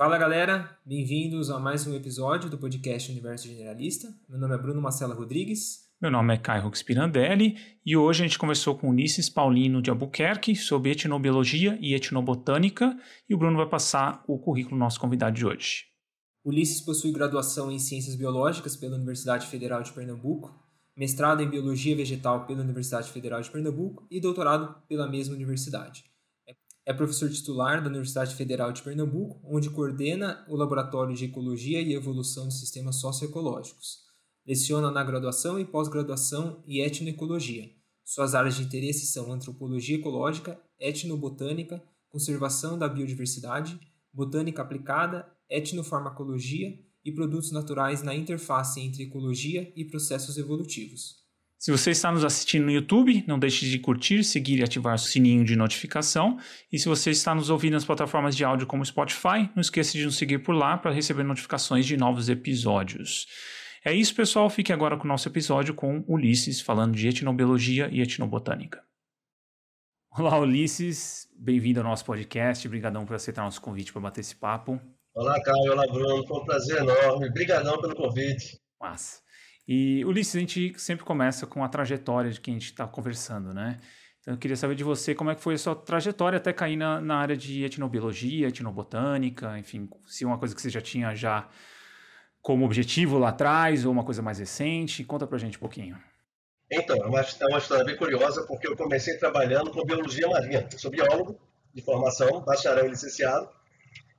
Fala galera, bem-vindos a mais um episódio do podcast Universo Generalista. Meu nome é Bruno Marcela Rodrigues. Meu nome é Caio Rux Pirandelli e hoje a gente conversou com Ulisses Paulino de Albuquerque sobre etnobiologia e etnobotânica e o Bruno vai passar o currículo do nosso convidado de hoje. Ulisses possui graduação em Ciências Biológicas pela Universidade Federal de Pernambuco, mestrado em Biologia Vegetal pela Universidade Federal de Pernambuco e doutorado pela mesma universidade. É professor titular da Universidade Federal de Pernambuco, onde coordena o Laboratório de Ecologia e Evolução de Sistemas Socioecológicos. Leciona na graduação e pós-graduação e etnoecologia. Suas áreas de interesse são antropologia ecológica, etnobotânica, conservação da biodiversidade, botânica aplicada, etnofarmacologia e produtos naturais na interface entre ecologia e processos evolutivos. Se você está nos assistindo no YouTube, não deixe de curtir, seguir e ativar o sininho de notificação. E se você está nos ouvindo nas plataformas de áudio como Spotify, não esqueça de nos seguir por lá para receber notificações de novos episódios. É isso, pessoal. Fique agora com o nosso episódio com Ulisses, falando de etnobiologia e etnobotânica. Olá, Ulisses. Bem-vindo ao nosso podcast. Obrigadão por aceitar nosso convite para bater esse papo. Olá, Caio. Olá, Bruno. Foi um prazer enorme. Obrigadão pelo convite. Massa. E, Ulisses, a gente sempre começa com a trajetória de quem a gente está conversando, né? Então, eu queria saber de você como é que foi a sua trajetória até cair na, na área de etnobiologia, etnobotânica, enfim, se é uma coisa que você já tinha já como objetivo lá atrás ou uma coisa mais recente. Conta pra gente um pouquinho. Então, é uma, é uma história bem curiosa, porque eu comecei trabalhando com biologia marinha. Eu sou biólogo de formação, bacharel e licenciado,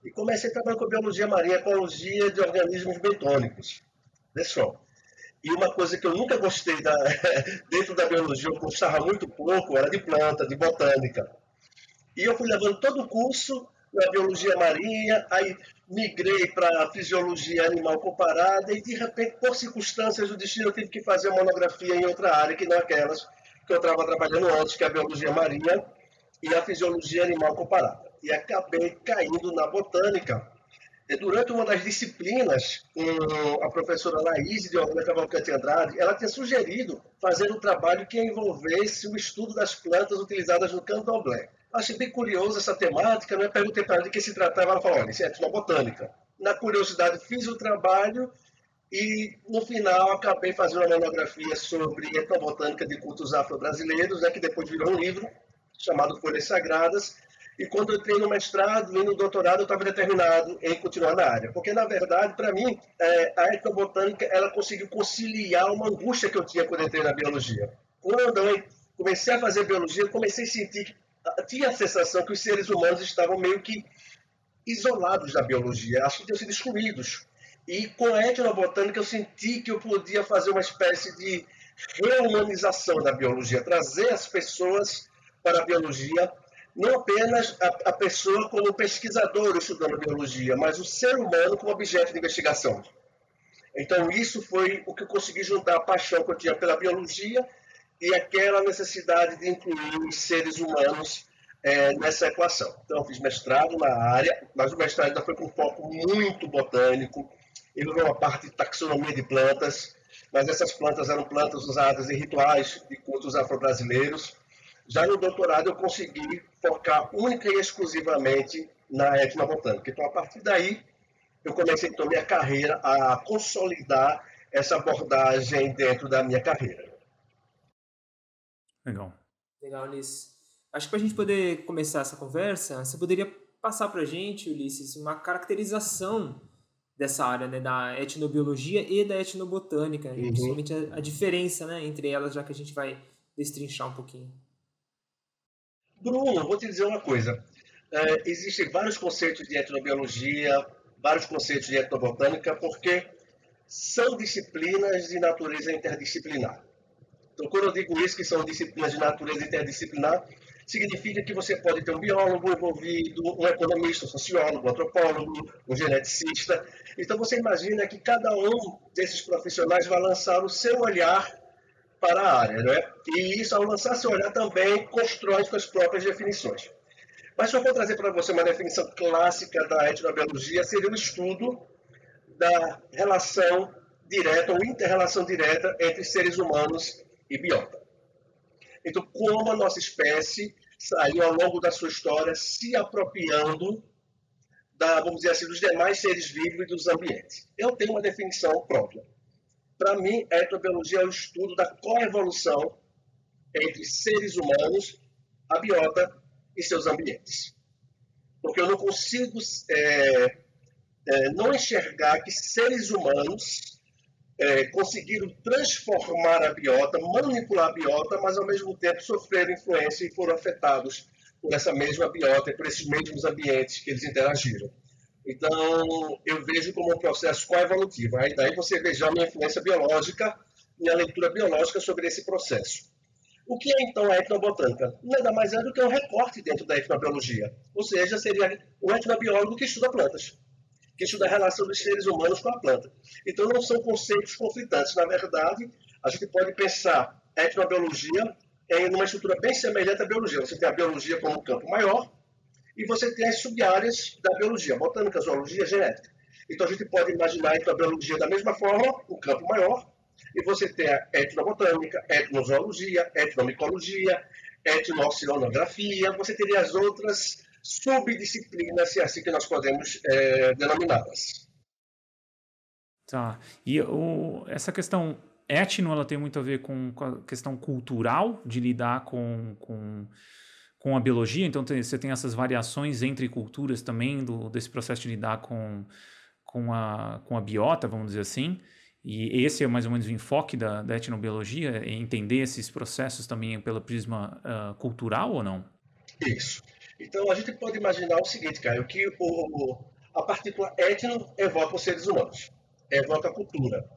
e comecei trabalhando com biologia marinha, ecologia de organismos bentônicos. Deixa e uma coisa que eu nunca gostei da, dentro da biologia, eu gostava muito pouco, era de planta, de botânica. E eu fui levando todo o curso na biologia marinha, aí migrei para fisiologia animal comparada e, de repente, por circunstâncias do destino, eu tive que fazer monografia em outra área, que não aquelas que eu estava trabalhando antes, que é a biologia marinha e a fisiologia animal comparada. E acabei caindo na botânica, durante uma das disciplinas, a professora Laís de Orlando Cavalcante Andrade, ela tinha sugerido fazer um trabalho que envolvesse o estudo das plantas utilizadas no candomblé. Achei bem curioso essa temática, né? perguntei para ela de que se tratava, ela falou, olha, isso é etnobotânica. Na curiosidade, fiz o trabalho e, no final, acabei fazendo uma monografia sobre etnobotânica de cultos afro-brasileiros, né? que depois virou um livro chamado Folhas Sagradas, e quando eu entrei no mestrado e no doutorado, eu estava determinado em continuar na área. Porque, na verdade, para mim, é, a etnobotânica ela conseguiu conciliar uma angústia que eu tinha quando entrei na biologia. Quando eu comecei a fazer biologia, eu comecei a sentir que ah, tinha a sensação que os seres humanos estavam meio que isolados da biologia, acho que tinham sido excluídos. E com a etnobotânica eu senti que eu podia fazer uma espécie de reumanização da biologia, trazer as pessoas para a biologia não apenas a, a pessoa como pesquisador estudando biologia, mas o ser humano como objeto de investigação. Então, isso foi o que eu consegui juntar a paixão que eu tinha pela biologia e aquela necessidade de incluir os seres humanos é, nessa equação. Então, eu fiz mestrado na área, mas o mestrado ainda foi com foco muito botânico, envolveu uma parte de taxonomia de plantas, mas essas plantas eram plantas usadas em rituais de cultos afro-brasileiros. Já no doutorado, eu consegui focar única e exclusivamente na etnobotânica. Então, a partir daí, eu comecei então minha carreira a consolidar essa abordagem dentro da minha carreira. Legal. Legal, Ulisses. Acho que para a gente poder começar essa conversa, você poderia passar para a gente, Ulisses, uma caracterização dessa área, né, da etnobiologia e da etnobotânica, uhum. principalmente a, a, diferença né, entre elas, já que a gente vai destrinchar um pouquinho. Bruno, vou te dizer uma coisa. É, existem vários conceitos de etnobiologia, vários conceitos de etnobotânica, porque são disciplinas de natureza interdisciplinar. Então, quando eu digo isso, que são disciplinas de natureza interdisciplinar, significa que você pode ter um biólogo envolvido, um economista, um sociólogo, um antropólogo, um geneticista. Então, você imagina que cada um desses profissionais vai lançar o seu olhar para a área. Né? E isso, ao lançar seu olhar, também constrói suas próprias definições. Mas eu for trazer para você uma definição clássica da etnobiologia, seria o estudo da relação direta ou inter-relação direta entre seres humanos e biota. Então, como a nossa espécie saiu ao longo da sua história se apropriando da, vamos dizer assim, dos demais seres vivos e dos ambientes. Eu tenho uma definição própria. Para mim, a etnobiologia é o estudo da coevolução entre seres humanos, a biota e seus ambientes. Porque eu não consigo é, é, não enxergar que seres humanos é, conseguiram transformar a biota, manipular a biota, mas ao mesmo tempo sofreram influência e foram afetados por essa mesma biota e por esses mesmos ambientes que eles interagiram. Então, eu vejo como um processo coevolutivo. Aí daí você veja a minha influência biológica, minha leitura biológica sobre esse processo. O que é então a etnobotânica? Nada mais é do que um recorte dentro da etnobiologia. Ou seja, seria um etnobiólogo que estuda plantas, que estuda a relação dos seres humanos com a planta. Então, não são conceitos conflitantes. Na verdade, a gente pode pensar a etnobiologia em uma estrutura bem semelhante à biologia. Você tem a biologia como campo maior e você tem as sub-áreas da biologia, botânica, zoologia, genética. Então, a gente pode imaginar a biologia da mesma forma, um campo maior, e você tem a etnobotânica, etnozoologia, etnomicologia, etnooceanografia, você teria as outras subdisciplinas, se é assim que nós podemos é, denominá-las. Tá. E o, essa questão etno, ela tem muito a ver com, com a questão cultural, de lidar com, com, com a biologia, então tem, você tem essas variações entre culturas também, do, desse processo de lidar com, com, a, com a biota, vamos dizer assim. E esse é mais ou menos o enfoque da, da etnobiologia, é entender esses processos também pelo prisma uh, cultural ou não? Isso. Então a gente pode imaginar o seguinte, Caio, que o, a partícula etno evoca os seres humanos, evoca a cultura.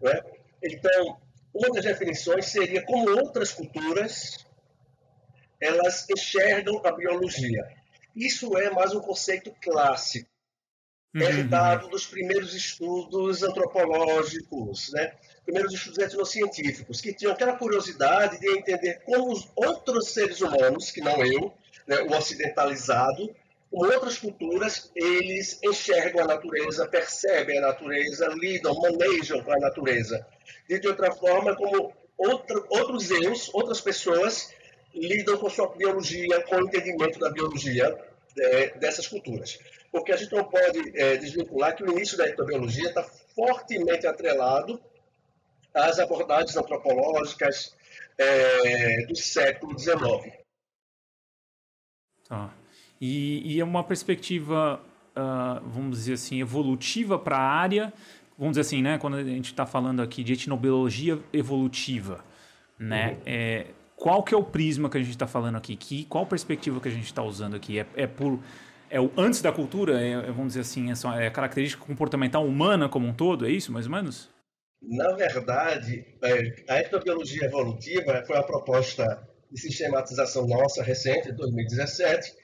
Né? Então, uma das definições seria como outras culturas elas enxergam a biologia. Isso é mais um conceito clássico uhum. herdado dos primeiros estudos antropológicos, né? primeiros estudos etnocientíficos, que tinham aquela curiosidade de entender como os outros seres humanos, que não eu, né, o ocidentalizado, como outras culturas, eles enxergam a natureza, percebem a natureza, lidam, manejam com a natureza. De outra forma, como outra, outros eus, outras pessoas, lidam com sua biologia, com o entendimento da biologia é, dessas culturas porque a gente não pode é, desvincular que o início da etnobiologia está fortemente atrelado às abordagens antropológicas é, do século XIX. Tá. E, é uma perspectiva, uh, vamos dizer assim, evolutiva para a área, vamos dizer assim, né, quando a gente está falando aqui de etnobiologia evolutiva, né, uhum. é, qual que é o prisma que a gente está falando aqui? Que, qual perspectiva que a gente está usando aqui? É, é por é o antes da cultura, é, é vamos dizer assim, é, é a característica comportamental humana como um todo, é isso, mais ou menos? Na verdade, é, a etnobiologia evolutiva foi uma proposta de sistematização nossa recente, de 2017,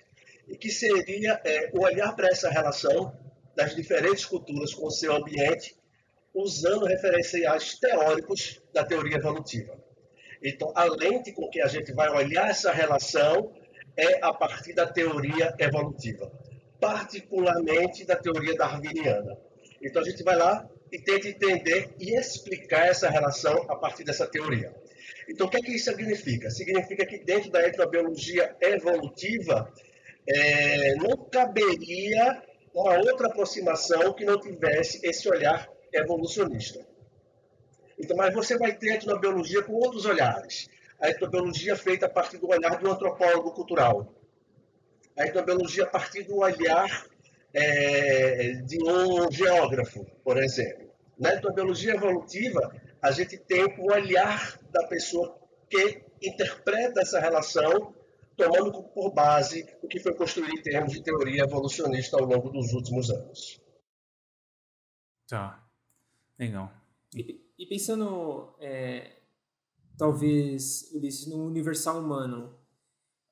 e que seria é, olhar para essa relação das diferentes culturas com o seu ambiente, usando referenciais teóricos da teoria evolutiva. Então, a lente com que a gente vai olhar essa relação é a partir da teoria evolutiva, particularmente da teoria darwiniana. Então a gente vai lá e tenta entender e explicar essa relação a partir dessa teoria. Então o que é que isso significa? Significa que dentro da etnobiologia evolutiva é, não caberia uma outra aproximação que não tivesse esse olhar evolucionista. Então, mas você vai ter a etnobiologia com outros olhares a etnobiologia feita a partir do olhar do antropólogo cultural, a etnobiologia a partir do olhar é, de um geógrafo, por exemplo. Na etnobiologia evolutiva, a gente tem o olhar da pessoa que interpreta essa relação, tomando por base o que foi construído em termos de teoria evolucionista ao longo dos últimos anos. Tá, legal. E, e pensando é, talvez, Ulisses, no universal humano,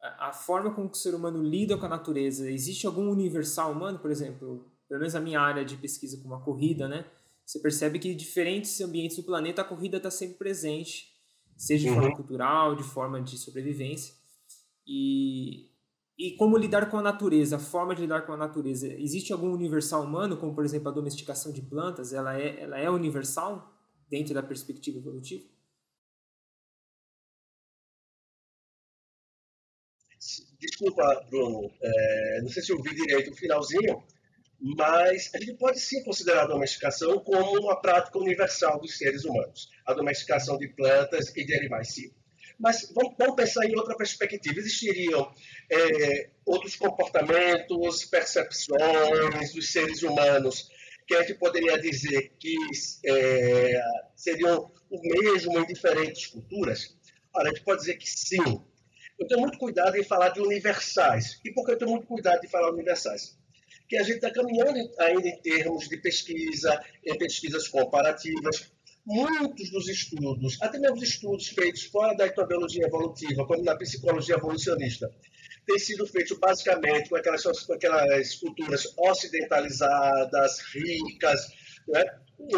a, a forma como o ser humano lida com a natureza, existe algum universal humano, por exemplo, pelo menos na minha área de pesquisa como a corrida, né? Você percebe que em diferentes ambientes do planeta a corrida está sempre presente, seja de uhum. forma cultural, de forma de sobrevivência. E, e como lidar com a natureza, a forma de lidar com a natureza. Existe algum universal humano, como por exemplo a domesticação de plantas, ela é, ela é universal dentro da perspectiva evolutiva? Desculpa, Bruno, é, não sei se eu vi direito o finalzinho, mas a gente pode sim considerar a domesticação como uma prática universal dos seres humanos, a domesticação de plantas e de animais, sim. Mas vamos, pensar em outra perspectiva. Existiriam é, outros comportamentos, percepções dos seres humanos que a gente poderia dizer que é, seriam o mesmo em diferentes culturas? Olha, a gente pode dizer que sim. Eu tenho muito cuidado em falar de universais. E por que eu tenho muito cuidado em falar universais? Que a gente está caminhando ainda em termos de pesquisa, em pesquisas comparativas. Muitos dos estudos, até mesmo os estudos feitos fora da etnobiologia evolutiva, como na psicologia evolucionista, têm sido feitos basicamente com aquelas, com aquelas culturas ocidentalizadas, ricas. Né?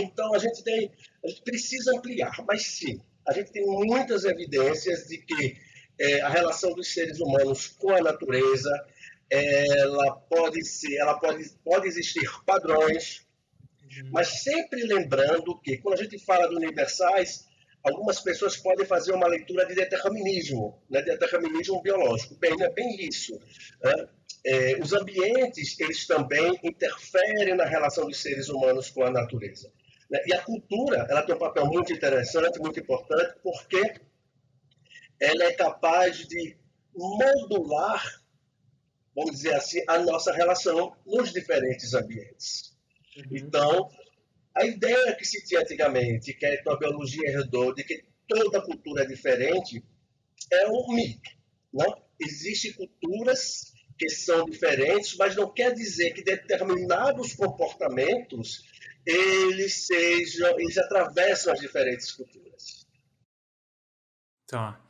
Então, a gente, tem, a gente precisa ampliar, mas sim, a gente tem muitas evidências de que é, a relação dos seres humanos com a natureza ela pode ser, ela pode, pode existir padrões, uhum. mas sempre lembrando que quando a gente fala de universais, algumas pessoas podem fazer uma leitura de determinismo, né, de determinismo biológico. Bem, não é bem isso. Né? É, os ambientes, eles também interferem na relação dos seres humanos com a natureza. Né? E a cultura, ela tem um papel muito interessante, muito importante, porque ela é capaz de modular, vamos dizer assim, a nossa relação nos diferentes ambientes. Uhum. Então, a ideia que se tinha antigamente, que a etnobiologia herdou, de que toda cultura é diferente, é um mito. Não? Existem culturas que são diferentes, mas não quer dizer que determinados comportamentos eles sejam, eles atravessam as diferentes culturas. Tá.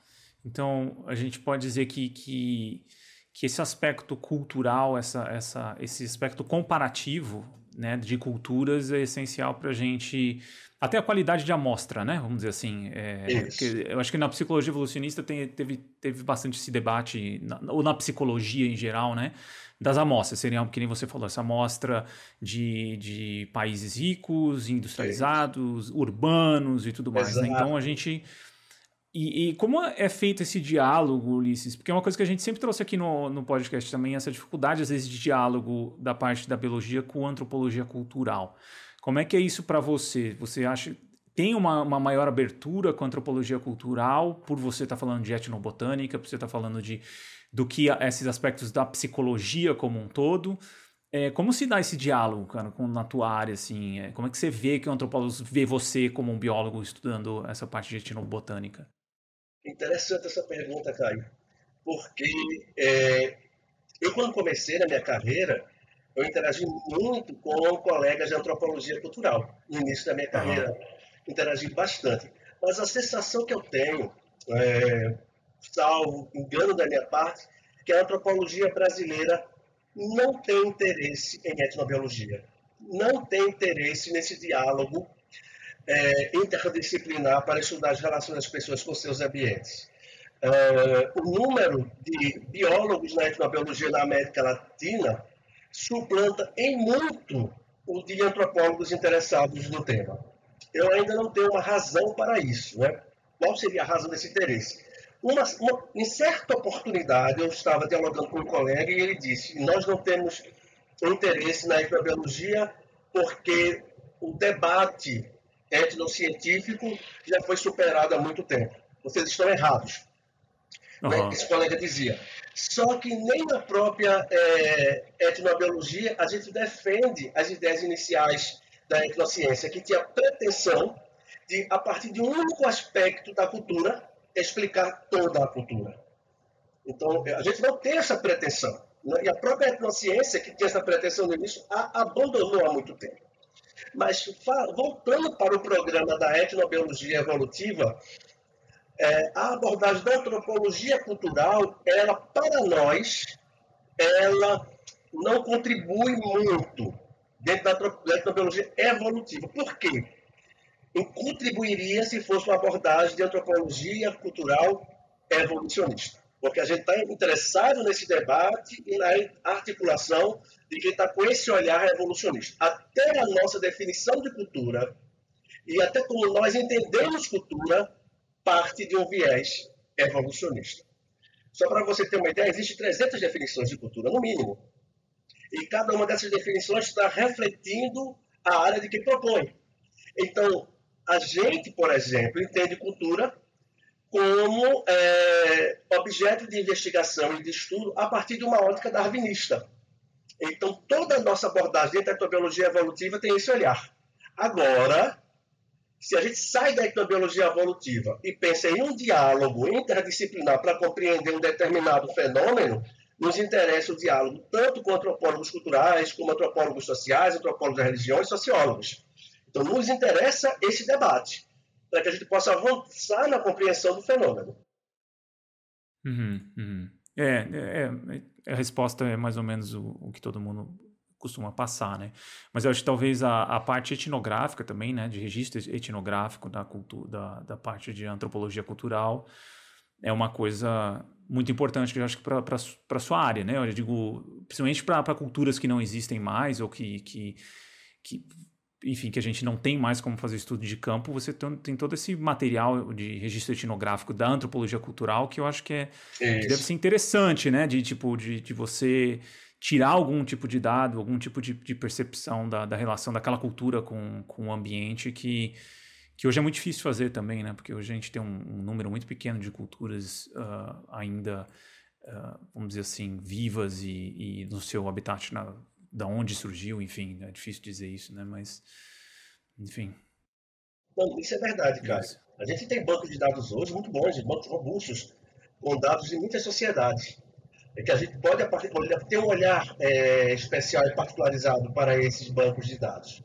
Então, a gente pode dizer que, que, que esse aspecto cultural, essa, essa, esse aspecto comparativo né, de culturas é essencial para a gente. Até a qualidade de amostra, né? Vamos dizer assim. É, eu acho que na psicologia evolucionista tem, teve, teve bastante esse debate, na, ou na psicologia em geral, né? Das amostras. Seriam, que nem você falou, essa amostra de, de países ricos, industrializados, urbanos e tudo mais. Né? Então a gente e, e, como é feito esse diálogo, Ulisses? Porque é uma coisa que a gente sempre trouxe aqui no, no podcast também, essa dificuldade, às vezes, de diálogo da parte da biologia com a antropologia cultural. Como é que é isso para você? Você acha tem uma, uma, maior abertura com a antropologia cultural, por você estar tá falando de etnobotânica, por você estar tá falando de do que esses aspectos da psicologia como um todo. É, como se dá esse diálogo, cara, com, na tua área, assim? É, como é que você vê que o antropólogo vê você como um biólogo estudando essa parte de etnobotânica? Interessante essa pergunta, Caio, porque é, eu, quando comecei na minha carreira, eu interagi muito com colegas de antropologia cultural no início da minha carreira. Interagi bastante. Mas a sensação que eu tenho, é, salvo engano da minha parte, que a antropologia brasileira não tem interesse em etnobiologia, não tem interesse nesse diálogo é, interdisciplinar para estudar as relações das pessoas com seus ambientes. É, o número de biólogos na etnobiologia na América Latina suplanta em muito o de antropólogos interessados no tema. Eu ainda não tenho uma razão para isso. Né? Qual seria a razão desse interesse? Uma, uma, em certa oportunidade, eu estava dialogando com um colega e ele disse: Nós não temos interesse na etnobiologia porque o debate etnocientífico já foi superado há muito tempo. Vocês estão errados. Uhum. Né? Esse colega dizia. Só que nem na própria é, etnobiologia a gente defende as ideias iniciais da etnociência, que tinha pretensão de, a partir de um único aspecto da cultura, explicar toda a cultura. Então, a gente não tem essa pretensão. Né? E a própria etnociência, que tinha essa pretensão no início, a abandonou há muito tempo. Mas voltando para o programa da etnobiologia evolutiva, é, a abordagem da antropologia cultural, ela para nós, ela não contribui muito dentro da etnobiologia evolutiva. Por quê? E contribuiria se fosse uma abordagem de antropologia cultural evolucionista. Porque a gente está interessado nesse debate e na articulação de quem está com esse olhar revolucionista. Até a nossa definição de cultura e até como nós entendemos cultura parte de um viés evolucionista. Só para você ter uma ideia, existem 300 definições de cultura, no mínimo. E cada uma dessas definições está refletindo a área de que propõe. Então, a gente, por exemplo, entende cultura como é, objeto de investigação e de estudo a partir de uma ótica darwinista. Então, toda a nossa abordagem da etnobiologia evolutiva tem esse olhar. Agora, se a gente sai da etnobiologia evolutiva e pensa em um diálogo interdisciplinar para compreender um determinado fenômeno, nos interessa o diálogo tanto com antropólogos culturais, como antropólogos sociais, antropólogos da religião e sociólogos. Então, nos interessa esse debate, para que a gente possa avançar na compreensão do fenômeno. Uhum, uhum. É, é, é, a resposta é mais ou menos o, o, que todo mundo costuma passar, né? Mas eu acho que talvez a, a parte etnográfica também, né, de registro etnográfico da, cultura, da, da parte de antropologia cultural, é uma coisa muito importante que eu acho que para a sua área, né? Eu digo, principalmente para culturas que não existem mais ou que, que, que, enfim, que a gente não tem mais como fazer estudo de campo, você tem, todo esse material de registro etnográfico da antropologia cultural que eu acho que, é, que deve ser interessante, né? De tipo, de, de você tirar algum tipo de dado, algum tipo de, de percepção da, da relação daquela cultura com, com o ambiente que que hoje é muito difícil fazer também, né? Porque hoje a gente tem um, um número muito pequeno de culturas uh, ainda, uh, vamos dizer assim, vivas e, e no seu habitat, na, da onde surgiu, enfim, é difícil dizer isso, né? Mas, enfim. Não, isso é verdade, cara. Isso. A gente tem bancos de dados hoje muito bons, bancos robustos, com dados de muitas sociedades. É que a gente pode ter um olhar é, especial e particularizado para esses bancos de dados.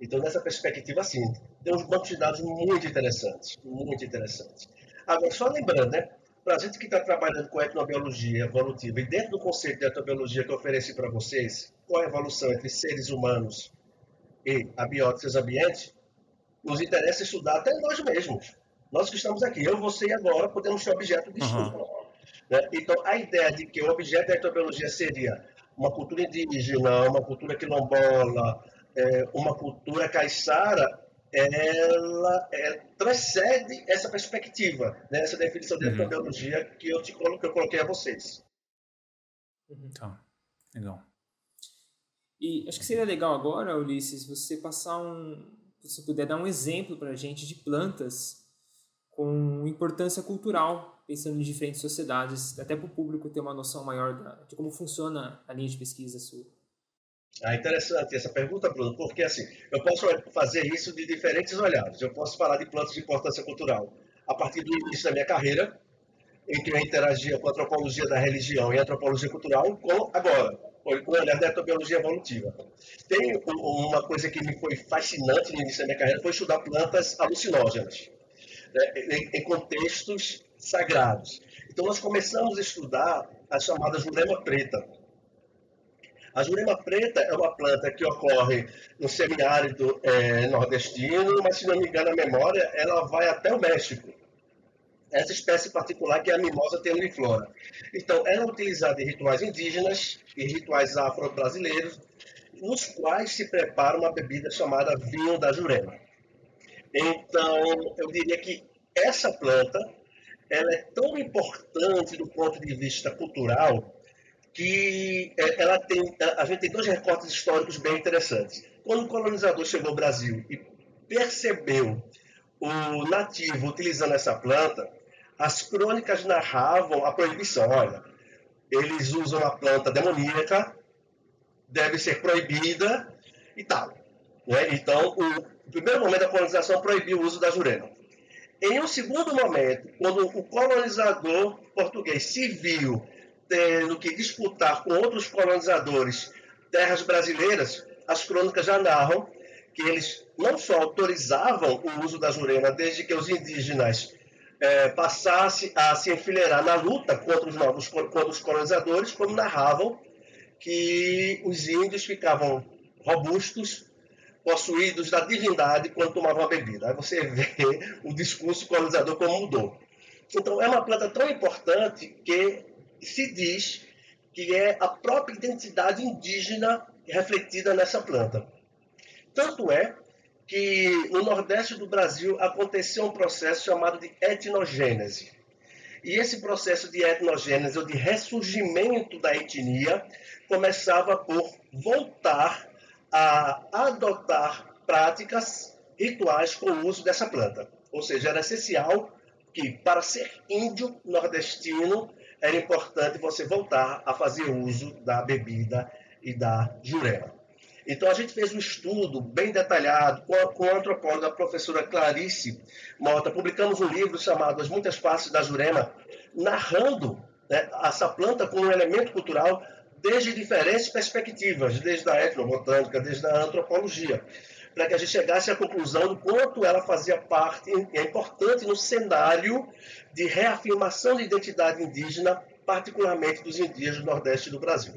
Então, nessa perspectiva, sim, tem uns bancos de dados muito interessantes, muito interessantes. Agora, só lembrando, né, para a gente que está trabalhando com etnobiologia evolutiva e dentro do conceito de etnobiologia que eu ofereci para vocês, qual a evolução entre seres humanos e abióticos ambientes, nos interessa estudar até nós mesmos. Nós que estamos aqui, eu, você e agora, podemos ser objeto de estudo. Uhum. Né? Então, a ideia de que o objeto da etnobiologia seria uma cultura indígena, uma cultura quilombola, é, uma cultura caiçara, ela é, transcende essa perspectiva, né, essa definição de uhum. biologia que eu, te, que eu coloquei a vocês. Tá, legal. E acho que seria legal agora, Ulisses, você passar um. Se puder dar um exemplo para a gente de plantas com importância cultural, pensando em diferentes sociedades, até para o público ter uma noção maior de como funciona a linha de pesquisa sua. Ah, interessante essa pergunta, Bruno, porque assim, eu posso fazer isso de diferentes olhares. Eu posso falar de plantas de importância cultural a partir do início da minha carreira, em que eu interagia com a antropologia da religião e a antropologia cultural, com agora, com o olhar da etnobiologia evolutiva. Tem uma coisa que me foi fascinante no início da minha carreira, foi estudar plantas alucinógenas, né, em contextos sagrados. Então, nós começamos a estudar as chamadas jurema preta, a jurema preta é uma planta que ocorre no semiárido é, nordestino, mas se não me engano a memória, ela vai até o México. Essa espécie particular que é a mimosa tenuiflora. Então, ela é utilizada em rituais indígenas e rituais afro-brasileiros, nos quais se prepara uma bebida chamada vinho da jurema. Então, eu diria que essa planta ela é tão importante do ponto de vista cultural que é, ela tem, a gente tem dois recortes históricos bem interessantes. Quando o colonizador chegou ao Brasil e percebeu o nativo utilizando essa planta, as crônicas narravam a proibição. Olha, eles usam a planta demoníaca, deve ser proibida e tal. Né? Então, o primeiro momento da colonização proibiu o uso da jurema. Em um segundo momento, quando o colonizador português se viu tendo que disputar com outros colonizadores terras brasileiras, as crônicas já narram que eles não só autorizavam o uso da jurema desde que os indígenas é, passassem a se enfileirar na luta contra os novos contra os colonizadores, como narravam que os índios ficavam robustos, possuídos da divindade quando tomavam a bebida. Aí você vê o discurso colonizador como mudou. Então, é uma planta tão importante que se diz que é a própria identidade indígena refletida nessa planta. Tanto é que no Nordeste do Brasil aconteceu um processo chamado de etnogênese. E esse processo de etnogênese, ou de ressurgimento da etnia, começava por voltar a adotar práticas rituais com o uso dessa planta. Ou seja, era essencial que, para ser índio nordestino, era importante você voltar a fazer uso da bebida e da jurema. Então, a gente fez um estudo bem detalhado com a, com a antropóloga a professora Clarice Mota. Publicamos um livro chamado As Muitas Faces da Jurema, narrando né, essa planta como um elemento cultural desde diferentes perspectivas, desde a etnobotânica, desde a antropologia, para que a gente chegasse à conclusão do quanto ela fazia parte, é importante no cenário de reafirmação de identidade indígena, particularmente dos indígenas do Nordeste do Brasil.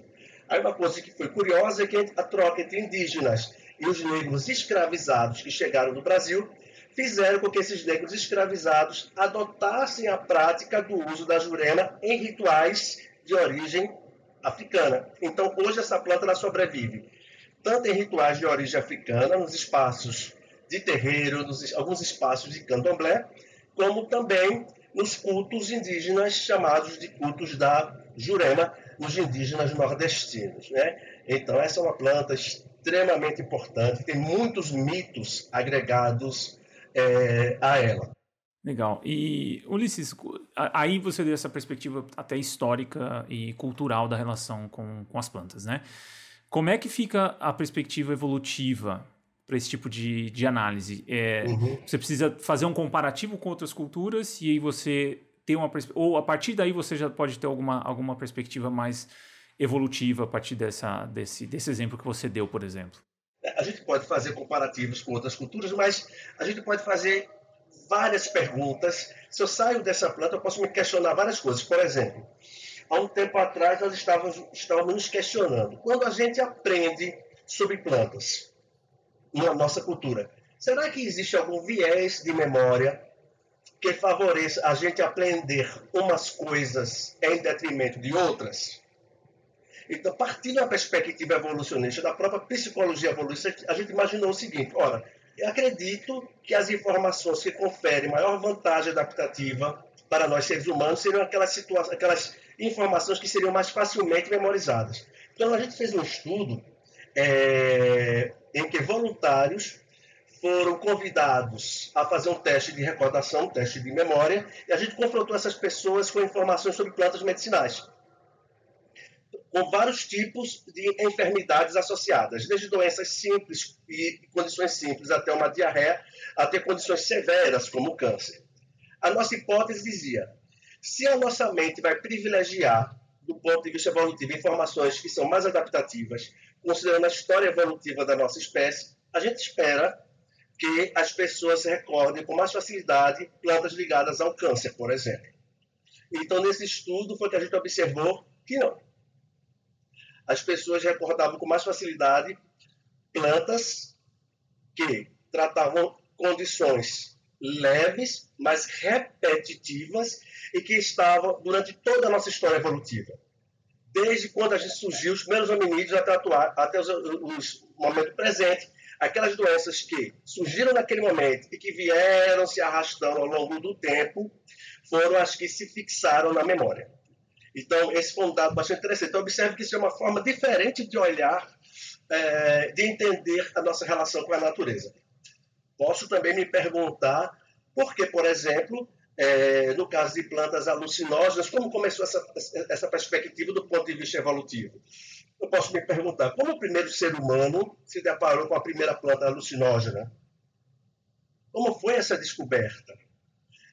Aí uma coisa que foi curiosa é que a troca entre indígenas e os negros escravizados que chegaram no Brasil fizeram com que esses negros escravizados adotassem a prática do uso da jurema em rituais de origem africana. Então, hoje essa planta ela sobrevive tanto em rituais de origem africana, nos espaços de terreiro, nos alguns espaços de candomblé, como também nos cultos indígenas chamados de cultos da Jurema, nos indígenas nordestinos. Né? Então, essa é uma planta extremamente importante, tem muitos mitos agregados é, a ela. Legal. E, Ulisses, aí você deu essa perspectiva até histórica e cultural da relação com, com as plantas, né? Como é que fica a perspectiva evolutiva para esse tipo de, de análise? É, uhum. Você precisa fazer um comparativo com outras culturas e aí você ter uma ou a partir daí você já pode ter alguma, alguma perspectiva mais evolutiva a partir dessa, desse, desse exemplo que você deu, por exemplo. A gente pode fazer comparativos com outras culturas, mas a gente pode fazer várias perguntas. Se eu saio dessa planta, eu posso me questionar várias coisas. Por exemplo, há um tempo atrás nós estávamos, estávamos nos questionando. Quando a gente aprende sobre plantas na nossa cultura, será que existe algum viés de memória que favoreça a gente aprender umas coisas em detrimento de outras? Então, partindo da perspectiva evolucionista, da própria psicologia evolucionista, a gente imaginou o seguinte: ora, eu acredito que as informações que conferem maior vantagem adaptativa para nós seres humanos seriam aquelas, aquelas informações que seriam mais facilmente memorizadas. Então, a gente fez um estudo é, em que voluntários foram convidados a fazer um teste de recordação, um teste de memória, e a gente confrontou essas pessoas com informações sobre plantas medicinais com vários tipos de enfermidades associadas, desde doenças simples e condições simples até uma diarreia, até condições severas como o câncer. A nossa hipótese dizia: se a nossa mente vai privilegiar, do ponto de vista evolutivo, informações que são mais adaptativas, considerando a história evolutiva da nossa espécie, a gente espera que as pessoas recordem com mais facilidade plantas ligadas ao câncer, por exemplo. Então, nesse estudo, foi que a gente observou que não as pessoas recordavam com mais facilidade plantas que tratavam condições leves, mas repetitivas e que estavam durante toda a nossa história evolutiva. Desde quando a gente surgiu, os primeiros hominídeos até, atuar, até os, os momento presente, aquelas doenças que surgiram naquele momento e que vieram se arrastando ao longo do tempo, foram as que se fixaram na memória. Então, esse foi um dado bastante interessante. Então, observe que isso é uma forma diferente de olhar, é, de entender a nossa relação com a natureza. Posso também me perguntar por que, por exemplo, é, no caso de plantas alucinógenas, como começou essa, essa perspectiva do ponto de vista evolutivo? Eu posso me perguntar como o primeiro ser humano se deparou com a primeira planta alucinógena? Como foi essa descoberta?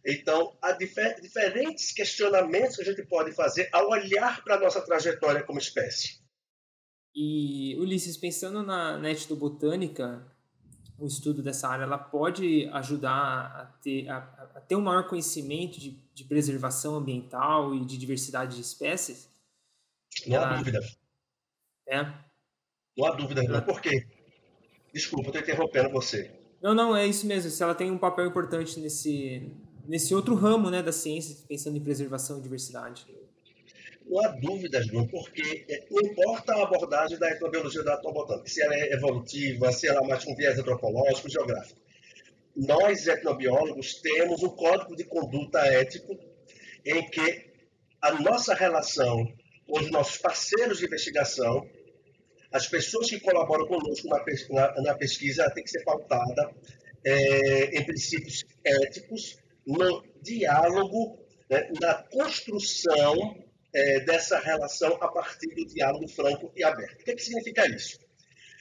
Então, há difer diferentes questionamentos que a gente pode fazer ao olhar para a nossa trajetória como espécie. E, Ulisses, pensando na, na etnobotânica, o estudo dessa área ela pode ajudar a ter, a, a ter um maior conhecimento de, de, preservação ambiental e de diversidade de espécies? Não há dúvida. É? Não há dúvida. Ela... Por quê? Desculpa, estou interrompendo você. Não, não, é isso mesmo. Se ela tem um papel importante nesse, nesse outro ramo né, da ciência, pensando em preservação e diversidade. Não há dúvidas, Bruno, porque é, não importa a abordagem da etnobiologia da etnobotânica, se ela é evolutiva, se ela é mais com viés antropológico, geográfico. Nós, etnobiólogos, temos um código de conduta ético em que a nossa relação com os nossos parceiros de investigação, As pessoas que colaboram conosco na, na, na pesquisa têm que ser pautada é, em princípios éticos, no diálogo, né, na construção é, dessa relação a partir do diálogo franco e aberto. O que, é que significa isso?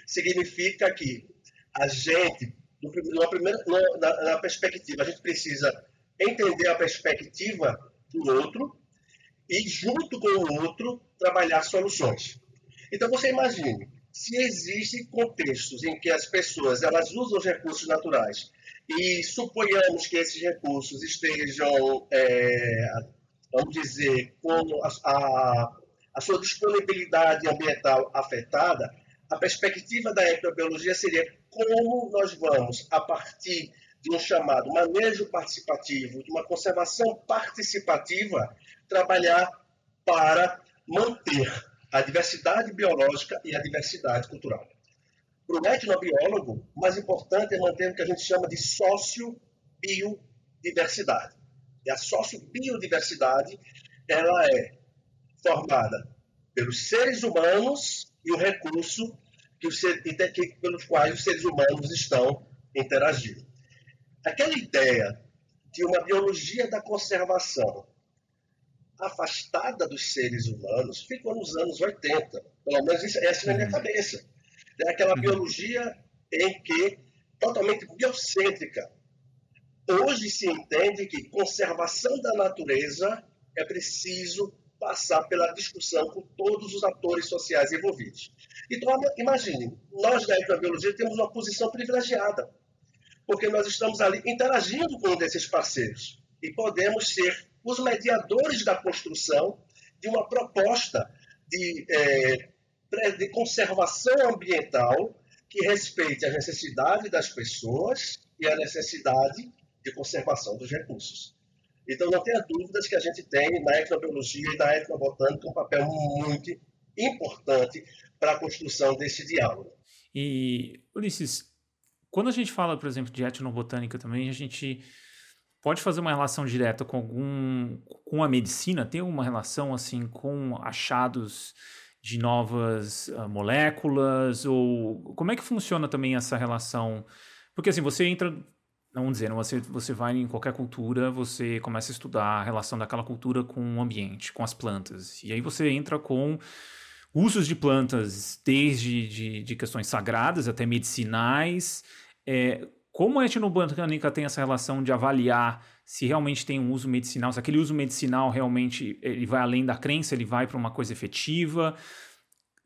Significa que a gente, na, primeira, na, na perspectiva, a gente precisa entender a perspectiva do outro e, junto com o outro, trabalhar soluções. Então, você imagine, se existem contextos em que as pessoas elas usam os recursos naturais e suponhamos que esses recursos estejam, é, vamos dizer, com a, a, a, sua disponibilidade ambiental afetada, a perspectiva da ecobiologia seria como nós vamos, a partir de um chamado manejo participativo, de uma conservação participativa, trabalhar para manter a diversidade biológica e a diversidade cultural. Para o etnobiólogo, o mais importante é manter o que a gente chama de sócio-biodiversidade. E a sócio-biodiversidade ela é formada pelos seres humanos e o recurso que os, que, pelos quais os seres humanos estão interagindo. Aquela ideia de uma biologia da conservação afastada dos seres humanos ficou nos anos 80. Pelo menos isso, essa é na minha uhum. cabeça. É aquela uhum. biologia em que totalmente biocêntrica. Hoje se entende que conservação da natureza é preciso passar pela discussão com todos os atores sociais envolvidos. Então, imagine, nós da etnobiologia temos uma posição privilegiada, porque nós estamos ali interagindo com um desses parceiros e podemos ser os mediadores da construção de uma proposta de, é, de conservação ambiental que respeite a necessidade das pessoas e a necessidade de conservação dos recursos. Então, não tenha dúvidas que a gente tem na etnobiologia e na etnobotânica um papel muito importante para a construção desse diálogo. E, Ulisses, quando a gente fala, por exemplo, de etnobotânica também, a gente pode fazer uma relação direta com algum com a medicina? Tem uma relação assim com achados de novas uh, moléculas ou como é que funciona também essa relação? Porque assim, você entra, vamos dizer, você você vai em qualquer cultura, você começa a estudar a relação daquela cultura com o ambiente, com as plantas. E aí você entra com usos de plantas desde de, de questões sagradas até medicinais, é, como a etnobotânica tem essa relação de avaliar se realmente tem um uso medicinal, se aquele uso medicinal realmente ele vai além da crença, ele vai para uma coisa efetiva,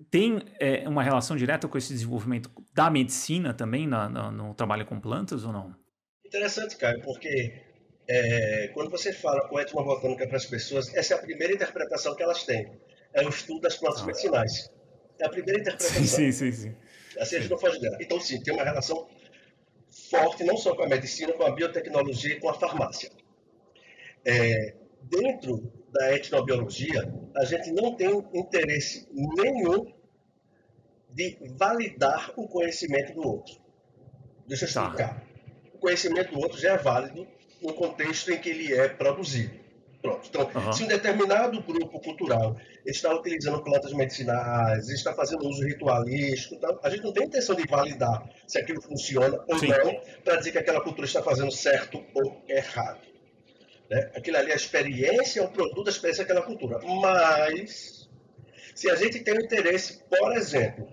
tem é, uma relação direta com esse desenvolvimento da medicina também na, na, no trabalho com plantas ou não? Interessante, Caio, porque é, quando você fala com etnobotânica para as pessoas, essa é a primeira interpretação que elas têm. É o estudo das plantas ah. medicinais. É a primeira interpretação. Sim, sim, sim. Assim a gente não foge dela. Então, sim, tem uma relação forte não só com a medicina, com a biotecnologia e com a farmácia. É, dentro da etnobiologia, a gente não tem interesse nenhum de validar o conhecimento do outro. Deixa eu tá. explicar. Tá. Conhecimento do outro já é válido no contexto em que ele é produzido. Pronto. Então, uhum. se um determinado grupo cultural está utilizando plantas medicinais, está fazendo uso ritualístico, então, a gente não tem intenção de validar se aquilo funciona ou Sim. não, para dizer que aquela cultura está fazendo certo ou errado. Né? Aquilo ali, a experiência é um produto da experiência daquela cultura. Mas, se a gente tem o interesse, por exemplo,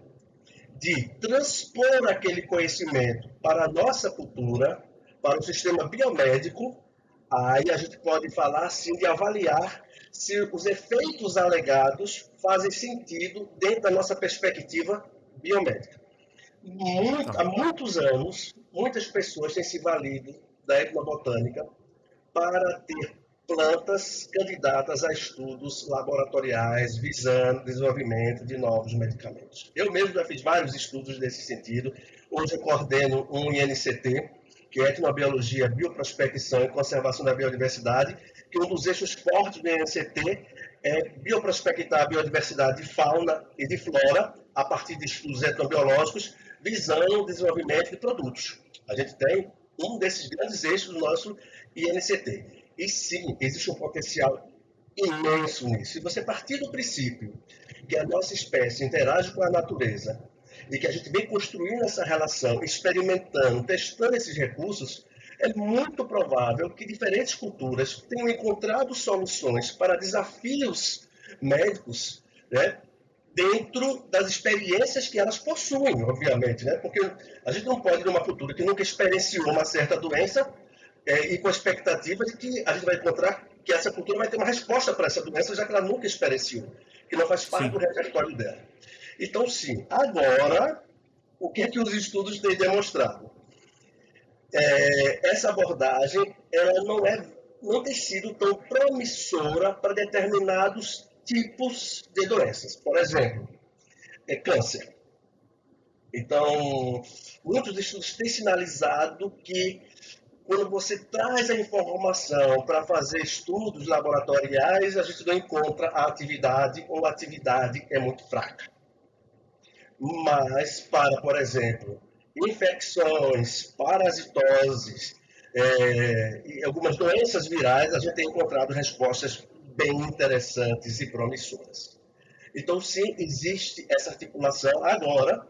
de transpor aquele conhecimento para a nossa cultura, para o sistema biomédico, Aí a gente pode falar assim de avaliar se os efeitos alegados fazem sentido dentro da nossa perspectiva biomédica. Muito, há muitos anos, muitas pessoas têm se valido da etnobotânica para ter plantas candidatas a estudos laboratoriais visando desenvolvimento de novos medicamentos. Eu mesmo já fiz vários estudos nesse sentido. Hoje eu coordeno um INCT, que é Etnobiologia, Bioprospecção e Conservação da Biodiversidade, que um dos eixos fortes do INCT é bioprospectar a biodiversidade de fauna e de flora a partir de estudos etnobiológicos, visando o desenvolvimento de produtos. A gente tem um desses grandes eixos do nosso INCT. E sim, existe um potencial imenso nisso. Se você partir do princípio que a nossa espécie interage com a natureza e que a gente vem construindo essa relação, experimentando, testando esses recursos, é muito provável que diferentes culturas tenham encontrado soluções para desafios médicos né, dentro das experiências que elas possuem, obviamente. Né? Porque a gente não pode numa cultura que nunca experienciou uma certa doença é, e com a expectativa de que a gente vai encontrar que essa cultura vai ter uma resposta para essa doença, já que ela nunca experienciou, que não faz parte sim. do repertório dela. Então, sim, agora, o que é que os estudos têm demonstrado? É, essa abordagem ela não, é, não tem sido tão promissora para determinados tipos de doenças. Por exemplo, é câncer. Então, muitos estudos têm sinalizado que quando você traz a informação para fazer estudos laboratoriais, a gente não encontra a atividade ou a atividade é muito fraca. Mas, para, por exemplo, infecções, parasitoses é, e algumas doenças virais, a gente tem encontrado respostas bem interessantes e promissoras. Então, sim, existe essa articulação. Agora,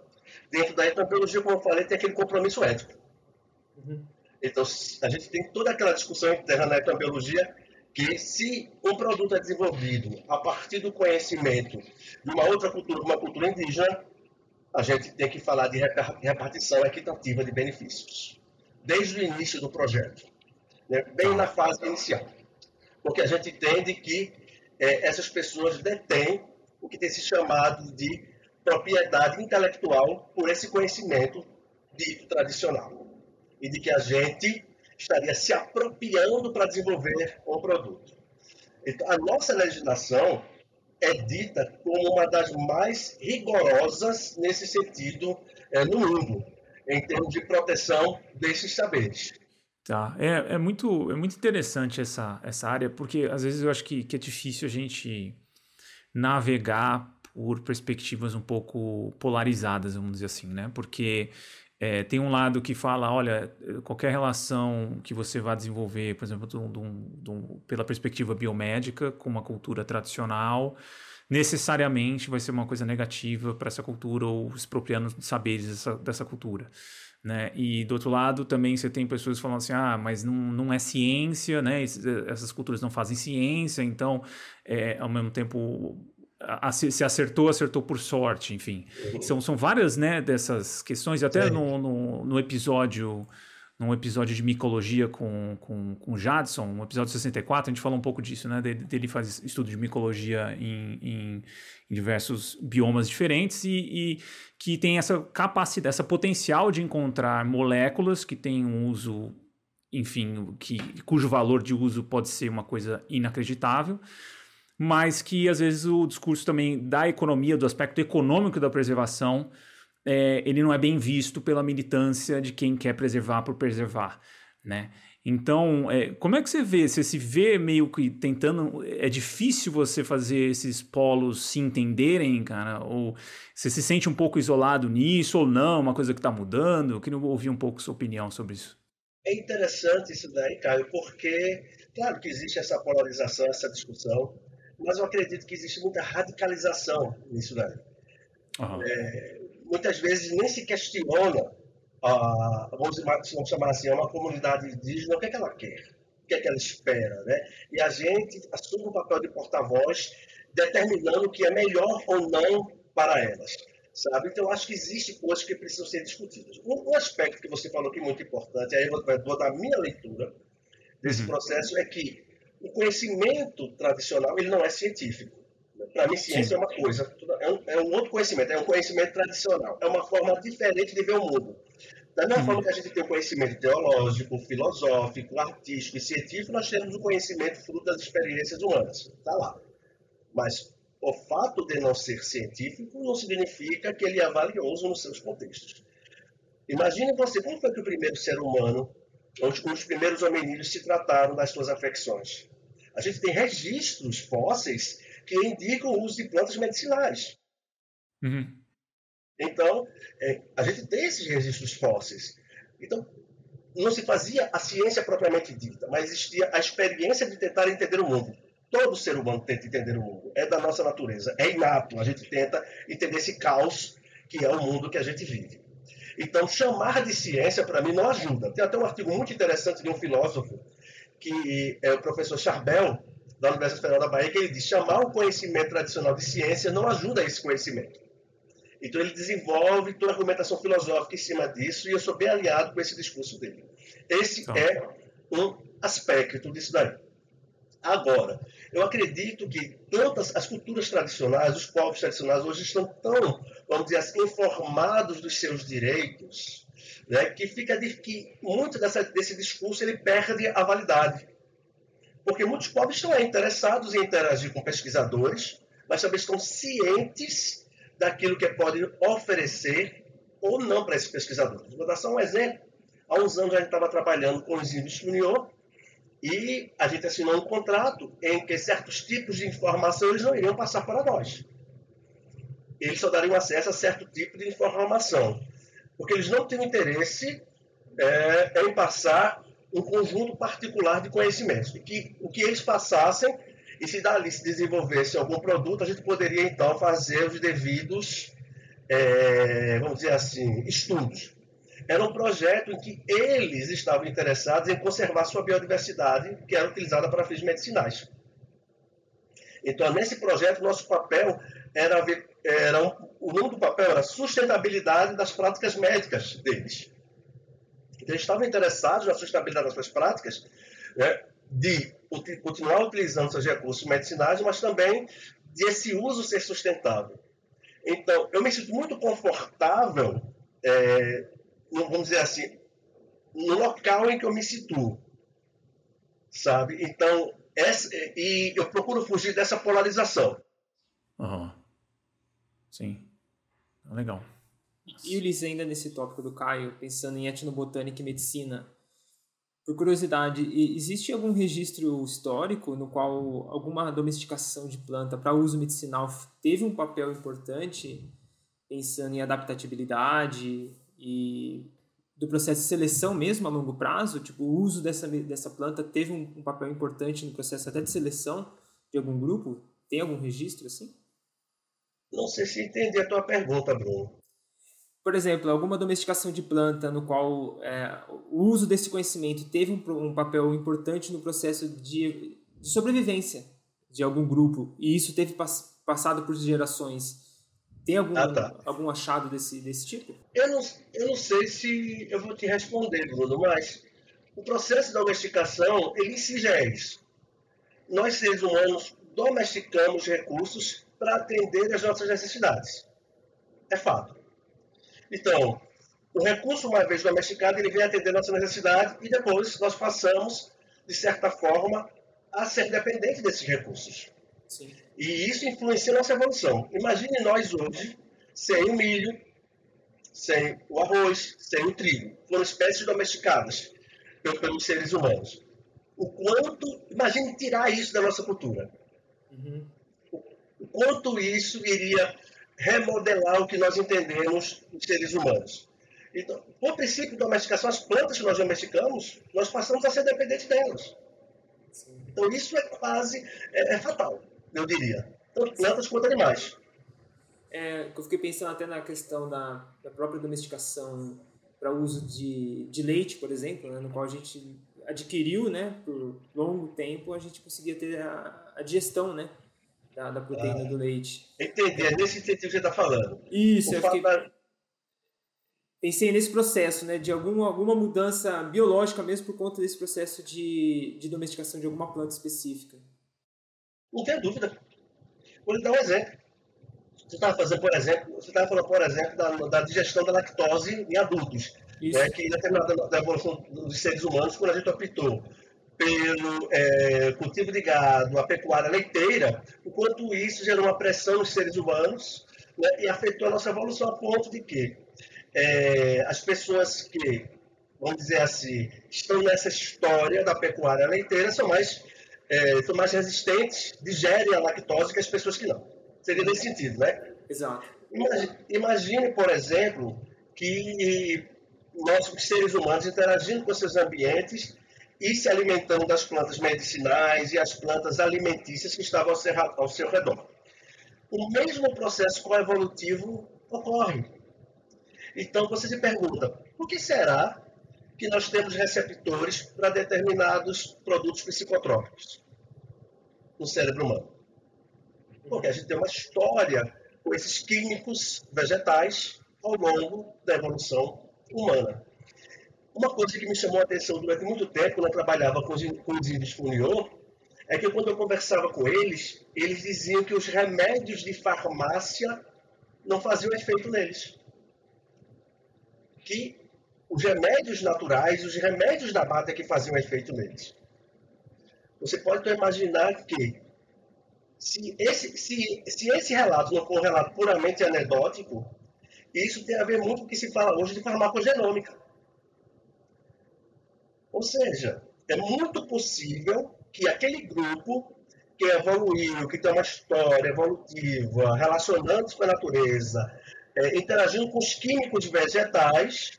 dentro da etapiologia, como eu falei, tem aquele compromisso ético. Uhum. Então, a gente tem toda aquela discussão interna na ectobiologia que se um produto é desenvolvido a partir do conhecimento de uma outra cultura, uma cultura indígena, a gente tem que falar de repartição equitativa de benefícios, desde o início do projeto, né? bem na fase inicial. Porque a gente entende que é, essas pessoas detêm o que tem se chamado de propriedade intelectual por esse conhecimento dito tradicional e de que a gente estaria se apropriando para desenvolver um produto. Então, a nossa legislação é dita como uma das mais rigorosas nesse sentido é, no mundo, em termos de proteção desses saberes. Tá, é, é, muito, é muito interessante essa, essa área, porque às vezes eu acho que, que é difícil a gente navegar por perspectivas um pouco polarizadas, vamos dizer assim, né? Porque é, tem um lado que fala, olha, qualquer relação que você vá desenvolver, por exemplo, pela perspectiva biomédica, com uma cultura tradicional, necessariamente vai ser uma coisa negativa para essa cultura ou expropriando saberes dessa, dessa cultura. Né? E do outro lado também você tem pessoas falando assim, ah, mas não, não é ciência, né? essas culturas não fazem ciência, então é, ao mesmo tempo se acertou, acertou por sorte, enfim. São, são várias né, dessas questões, até no, no, no, episódio num episódio de micologia com, com, com Jadson, um episódio 64, a gente falou um pouco disso, né? Dele, dele faz estudo de micologia em, em, em diversos biomas diferentes e, e, que tem essa capacidade, essa potencial de encontrar moléculas que têm um uso, enfim, que, cujo valor de uso pode ser uma coisa inacreditável mas que às vezes o discurso também da economia, do aspecto econômico da preservação, é, ele não é bem visto pela militância de quem quer preservar por preservar, né? Então, é, como é que você vê? Você se vê meio que tentando. É difícil você fazer esses polos se entenderem, cara? Ou você se sente um pouco isolado nisso, ou não? Uma coisa que está mudando? Eu queria ouvir um pouco sua opinião sobre isso. É interessante isso daí, Caio, porque, claro que existe essa polarização, essa discussão, mas eu acredito que existe muita radicalização nisso daí. Uhum. É, muitas vezes nem se questiona, a, vamos, vamos chamar assim, uma comunidade indígena, o que, é que ela quer, o que é que ela espera, né? E a gente assume o papel de porta-voz, determinando o que é melhor ou não para elas. Sabe? Então, eu acho que existem coisas que precisam ser discutidas. Um, um aspecto que você falou que é muito importante, aí eu vou, vou dar a minha leitura desse uhum. processo, é que o conhecimento tradicional ele não é científico. Para mim, ciência Sim. é uma coisa, é um, é um, outro conhecimento, é um conhecimento tradicional, é uma forma diferente de ver o mundo. Da mesma uhum. forma que a gente tem o conhecimento teológico, filosófico, artístico e científico, nós temos o conhecimento fruto das experiências humanas. Está lá. Mas o fato de não ser científico não significa que ele é valioso nos seus contextos. Imagine você, como foi que o primeiro ser humano onde os primeiros hominídeos se trataram das suas afecções. A gente tem registros fósseis que indicam o uso de plantas medicinais. Uhum. Então, é, a gente tem esses registros fósseis. Então, não se fazia a ciência propriamente dita, mas existia a experiência de tentar entender o mundo. Todo ser humano tenta entender o mundo. É da nossa natureza, é inato. A gente tenta entender esse caos que é o mundo que a gente vive. Então, chamar de ciência, para mim, não ajuda. Tem até um artigo muito interessante de um filósofo, que é o professor Charbel, da Universidade Federal da Bahia, que ele diz: chamar o conhecimento tradicional de ciência não ajuda esse conhecimento. Então, ele desenvolve toda a argumentação filosófica em cima disso, e eu sou bem alinhado com esse discurso dele. Esse então. é um aspecto disso daí. Agora, eu acredito que tantas as culturas tradicionais, os povos tradicionais hoje estão tão, vamos dizer assim, informados dos seus direitos, né, que fica de, que muito dessa, desse discurso ele perde a validade. Porque muitos povos estão interessados em interagir com pesquisadores, mas também estão cientes daquilo que podem oferecer ou não para esses pesquisadores. Vou dar só um exemplo. Há uns anos a gente estava trabalhando com os índios Funiô, e a gente assinou um contrato em que certos tipos de informação eles não iriam passar para nós. Eles só dariam acesso a certo tipo de informação, porque eles não têm interesse é, em passar um conjunto particular de conhecimentos. E que o que eles passassem, e se dali se desenvolvesse algum produto, a gente poderia então fazer os devidos, é, vamos dizer assim, estudos. Era um projeto em que eles estavam interessados em conservar sua biodiversidade, que era utilizada para fins medicinais. Então, nesse projeto, nosso papel era, era o nome do papel era sustentabilidade das práticas médicas deles. Então, eles estavam interessados na sustentabilidade das suas práticas, né, de continuar utilizando seus recursos medicinais, mas também de esse uso ser sustentável. Então, eu me sinto muito confortável é, vamos dizer assim, no local em que eu me situo, sabe? Então, essa, e eu procuro fugir dessa polarização. Uhum. Sim. Legal. E Ulisses, ainda nesse tópico do Caio, pensando em etnobotânica e medicina, por curiosidade, existe algum registro histórico no qual alguma domesticação de planta para uso medicinal teve um papel importante, pensando em adaptabilidade e do processo de seleção mesmo a longo prazo, tipo, o uso dessa, dessa planta teve um, um, papel importante no processo até de seleção de algum grupo? Tem algum registro assim? Não sei se entendi a tua pergunta, Bruno. Por exemplo, alguma domesticação de planta no qual é, o uso desse conhecimento teve um, um papel importante no processo de, de, sobrevivência de algum grupo e isso teve pass, passado por gerações tem algum, ah, tá. algum achado desse, desse tipo? Eu não, eu não sei se eu vou te responder, Bruno, mas o processo de domesticação, ele em si já é isso. Nós, seres humanos, domesticamos recursos para atender às nossas necessidades. É fato. Então, o recurso, uma vez domesticado, ele vem atender nossa necessidade e depois nós passamos, de certa forma, a ser dependente desses recursos. Sim. E isso influencia nossa evolução. Imagine nós hoje sem o milho, sem o arroz, sem o trigo. Foram espécies domesticadas pelos seres humanos. O quanto, imagine tirar isso da nossa cultura. Uhum. O quanto isso iria remodelar o que nós entendemos dos seres humanos. Então, por princípio de domesticação, as plantas que nós domesticamos, nós passamos a ser dependentes delas. Sim. Então, isso é quase é, é fatal eu diria. Tanto plantas quanto animais. É, eu fiquei pensando até na questão da, da própria domesticação para uso de, de leite, por exemplo, né, no qual a gente adquiriu, né, por longo tempo, a gente conseguia ter a, a digestão, né, da, da proteína ah, do leite. Entendi, é nesse sentido que você está falando. Isso, eu fiquei... Pensei nesse processo, né, de alguma, alguma mudança biológica mesmo por conta desse processo de, de domesticação de alguma planta específica. Não tem dúvida. Vou lhe dar um exemplo. Você estava fazendo, por exemplo, você estava falando, por exemplo, da, da, digestão da lactose em adultos. Né, que em determinada evolução dos seres humanos, quando a gente optou pelo é, cultivo de gado, a pecuária leiteira, o quanto isso gerou uma pressão nos seres humanos né, e afetou a nossa evolução a ponto de que é, as pessoas que, vamos dizer assim, estão nessa história da pecuária leiteira são mais é, são mais resistentes, digerem a lactose que as pessoas que não. Seria nesse sentido, né? Exato. Imagine, imagine por exemplo, que nós, seres humanos, interagindo com seus ambientes, e se alimentando das plantas medicinais e as plantas alimentícias que estavam ao seu redor. O mesmo processo coevolutivo ocorre. Então você se pergunta, por que será que nós temos receptores para determinados produtos psicotrópicos no cérebro humano? Porque a gente tem uma história com esses químicos vegetais ao longo da evolução humana. Uma coisa que me chamou a atenção durante muito tempo, quando eu trabalhava com os, com os índios Funiô, é que quando eu conversava com eles, eles diziam que os remédios de farmácia não faziam efeito neles. Que os remédios naturais, os remédios da mata é que faziam efeito neles. Você pode então imaginar que se esse, se, se esse relato não for um relato puramente anedótico, isso tem a ver muito com o que se fala hoje de farmacogenômica. Ou seja, é muito possível que aquele grupo que evoluiu, que tem uma história evolutiva, relacionando-se com a natureza, é, interagindo com os químicos vegetais,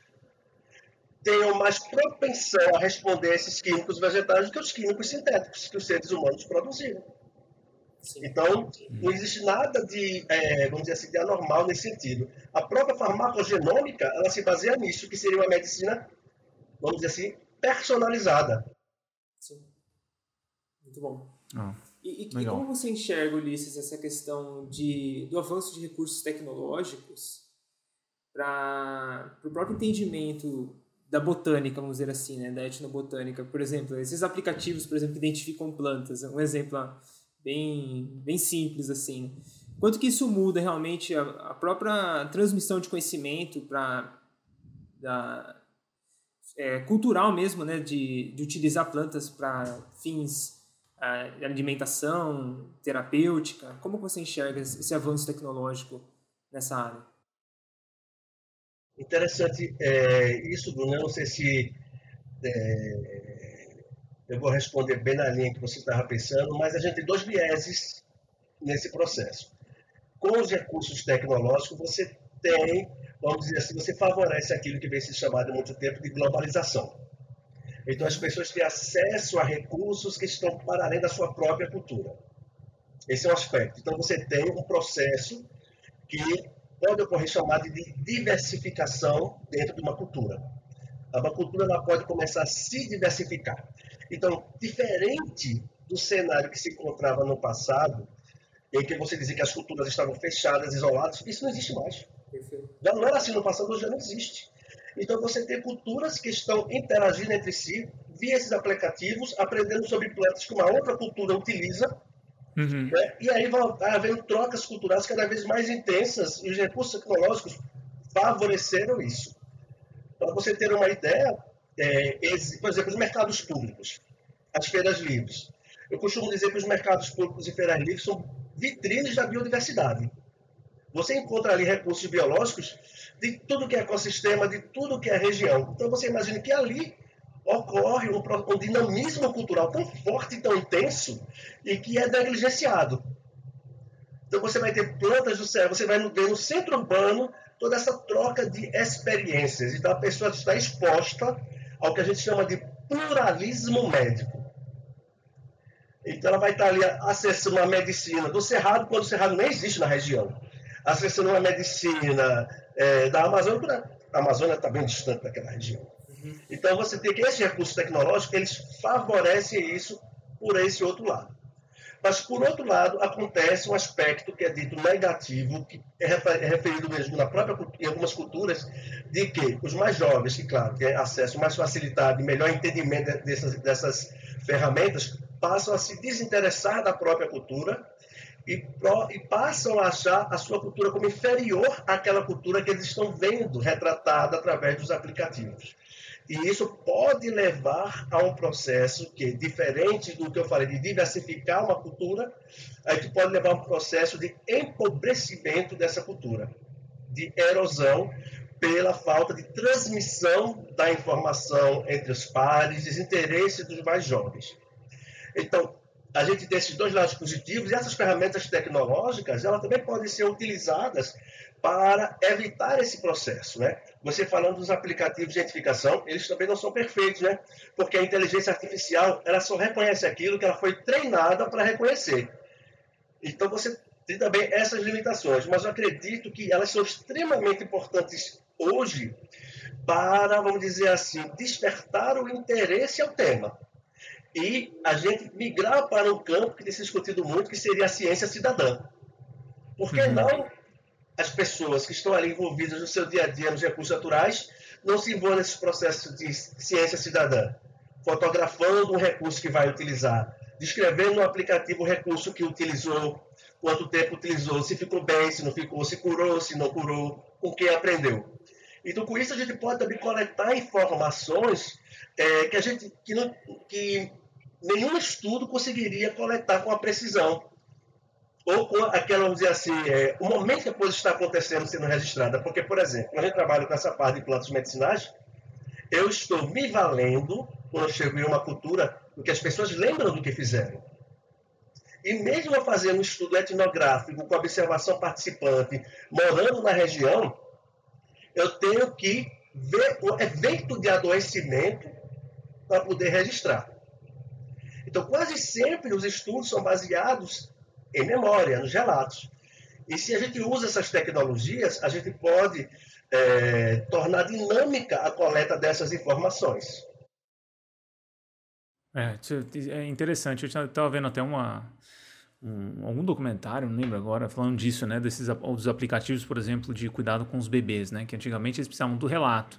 tenham mais propensão a responder a esses químicos vegetais do que os químicos sintéticos que os seres humanos produziram. Sim. Então, não existe nada de, é, vamos dizer assim, de anormal nesse sentido. A própria farmacogenômica, ela se baseia nisso, que seria uma medicina, vamos dizer assim, personalizada. Sim. Muito bom. Ah, e, e, e, como você enxerga, Ulisses, essa questão de, do avanço de recursos tecnológicos para o próprio entendimento da botânica, vamos dizer assim, né, da etnobotânica? Por exemplo, esses aplicativos, por exemplo, que identificam plantas. Um exemplo bem, bem simples, assim. Quanto que isso muda realmente a, a própria transmissão de conhecimento para é, cultural mesmo, né, de, de utilizar plantas para fins uh, de alimentação, terapêutica. Como você enxerga esse avanço tecnológico nessa área? Interessante é, isso, Bruno. Eu não sei se é, eu vou responder bem na linha que você estava pensando, mas a gente tem dois vieses nesse processo. Com os recursos tecnológicos, você tem vamos dizer assim, você favorece aquilo que vem se chamado há muito tempo de globalização. Então as pessoas têm acesso a recursos que estão para além da sua própria cultura. Esse é um aspecto. Então você tem um processo que pode ocorrer chamado de diversificação dentro de uma cultura. Uma cultura ela pode começar a se diversificar. Então, diferente do cenário que se encontrava no passado, em que você dizia que as culturas estavam fechadas, isoladas, isso não existe mais. Já não era assim no passado, já não existe. Então você tem culturas que estão interagindo entre si via esses aplicativos, aprendendo sobre plantas que uma outra cultura utiliza. Uhum. Né? E aí vai havendo trocas culturais cada vez mais intensas e os recursos tecnológicos favoreceram isso. Para você ter uma ideia, é, por exemplo, os mercados públicos, as feiras livres. Eu costumo dizer que os mercados públicos e feiras livres são vitrines da biodiversidade. Você encontra ali recursos biológicos de tudo que é ecossistema, de tudo que é região. Então você imagina que ali ocorre um, um dinamismo cultural tão forte tão intenso e que é negligenciado. Então você vai ter plantas do céu, você vai ver no centro urbano toda essa troca de experiências. Então a pessoa está exposta ao que a gente chama de pluralismo médico. Então ela vai estar ali acessando a medicina do Cerrado, quando o Cerrado nem existe na região acessando uma medicina é, da Amazônia, a Amazônia está bem distante daquela região. Uhum. Então você tem que esses recursos tecnológicos, eles favorecem isso por esse outro lado. Mas, por outro lado, acontece um aspecto que é dito negativo, que é, é referido mesmo na própria, em algumas culturas, de que os mais jovens, que, claro, têm acesso mais facilitado e melhor entendimento dessas, dessas ferramentas, passam a se desinteressar da própria cultura e, pro, e, passam a achar a sua cultura como inferior àquela cultura que eles estão vendo retratada através dos aplicativos. E isso pode levar a um processo que, diferente do que eu falei, de diversificar uma cultura, a gente pode levar a um processo de empobrecimento dessa cultura, de erosão pela falta de transmissão da informação entre os pares, desinteresse dos mais jovens. Então, a gente tem esses dois lados positivos e essas ferramentas tecnológicas, elas também podem ser utilizadas para evitar esse processo, né? Você falando dos aplicativos de identificação, eles também não são perfeitos, né? Porque a inteligência artificial, ela só reconhece aquilo que ela foi treinada para reconhecer. Então você tem também essas limitações, mas eu acredito que elas são extremamente importantes hoje para, vamos dizer assim, despertar o interesse ao tema. E a gente migrar para um campo que tem se discutido muito, que seria a ciência cidadã. Por que uhum. não as pessoas que estão ali envolvidas no seu dia a dia nos recursos naturais não se envolvem nesse processo de ciência cidadã, fotografando um recurso que vai utilizar, descrevendo no aplicativo o recurso que utilizou, quanto tempo utilizou, se ficou bem, se não ficou, se curou, se não curou, com quem aprendeu. Então, com isso, a gente pode também coletar informações é, que a gente que, não, que nenhum estudo conseguiria coletar com a precisão ou com aquela, vamos dizer assim, é, o momento que a coisa está acontecendo sendo registrada. Porque, por exemplo, quando eu trabalho com essa parte de plantas medicinais, eu estou me valendo, quando eu chego em uma cultura, do que as pessoas lembram do que fizeram. E mesmo eu fazendo um estudo etnográfico, com observação participante, morando na região, eu tenho que ver o evento de adoecimento para poder registrar. Então, quase sempre os estudos são baseados em memória, nos relatos. E se a gente usa essas tecnologias, a gente pode é, tornar dinâmica a coleta dessas informações. É, é interessante. Eu estava vendo até uma, um, algum documentário, não lembro agora, falando disso, né? Desses dos aplicativos, por exemplo, de cuidado com os bebês, né? Que antigamente eles precisavam do relato.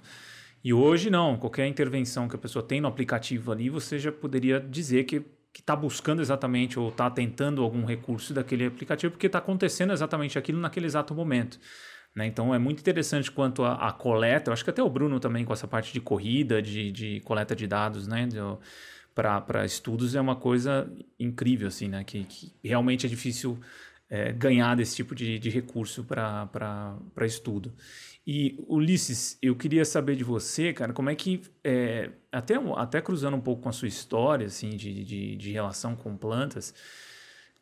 E hoje não, qualquer intervenção que a pessoa tem no aplicativo ali, você já poderia dizer que está buscando exatamente ou está tentando algum recurso daquele aplicativo, porque está acontecendo exatamente aquilo naquele exato momento. Né? Então é muito interessante quanto a, coleta, eu acho que até o Bruno também com essa parte de corrida, de, de coleta de dados, né? para estudos é uma coisa incrível, assim, né? Que, que realmente é difícil é, ganhar desse tipo de, de recurso para estudo. E Ulisses, eu queria saber de você, cara, como é que, é, até, até cruzando um pouco com a sua história, assim, de, de, de relação com plantas,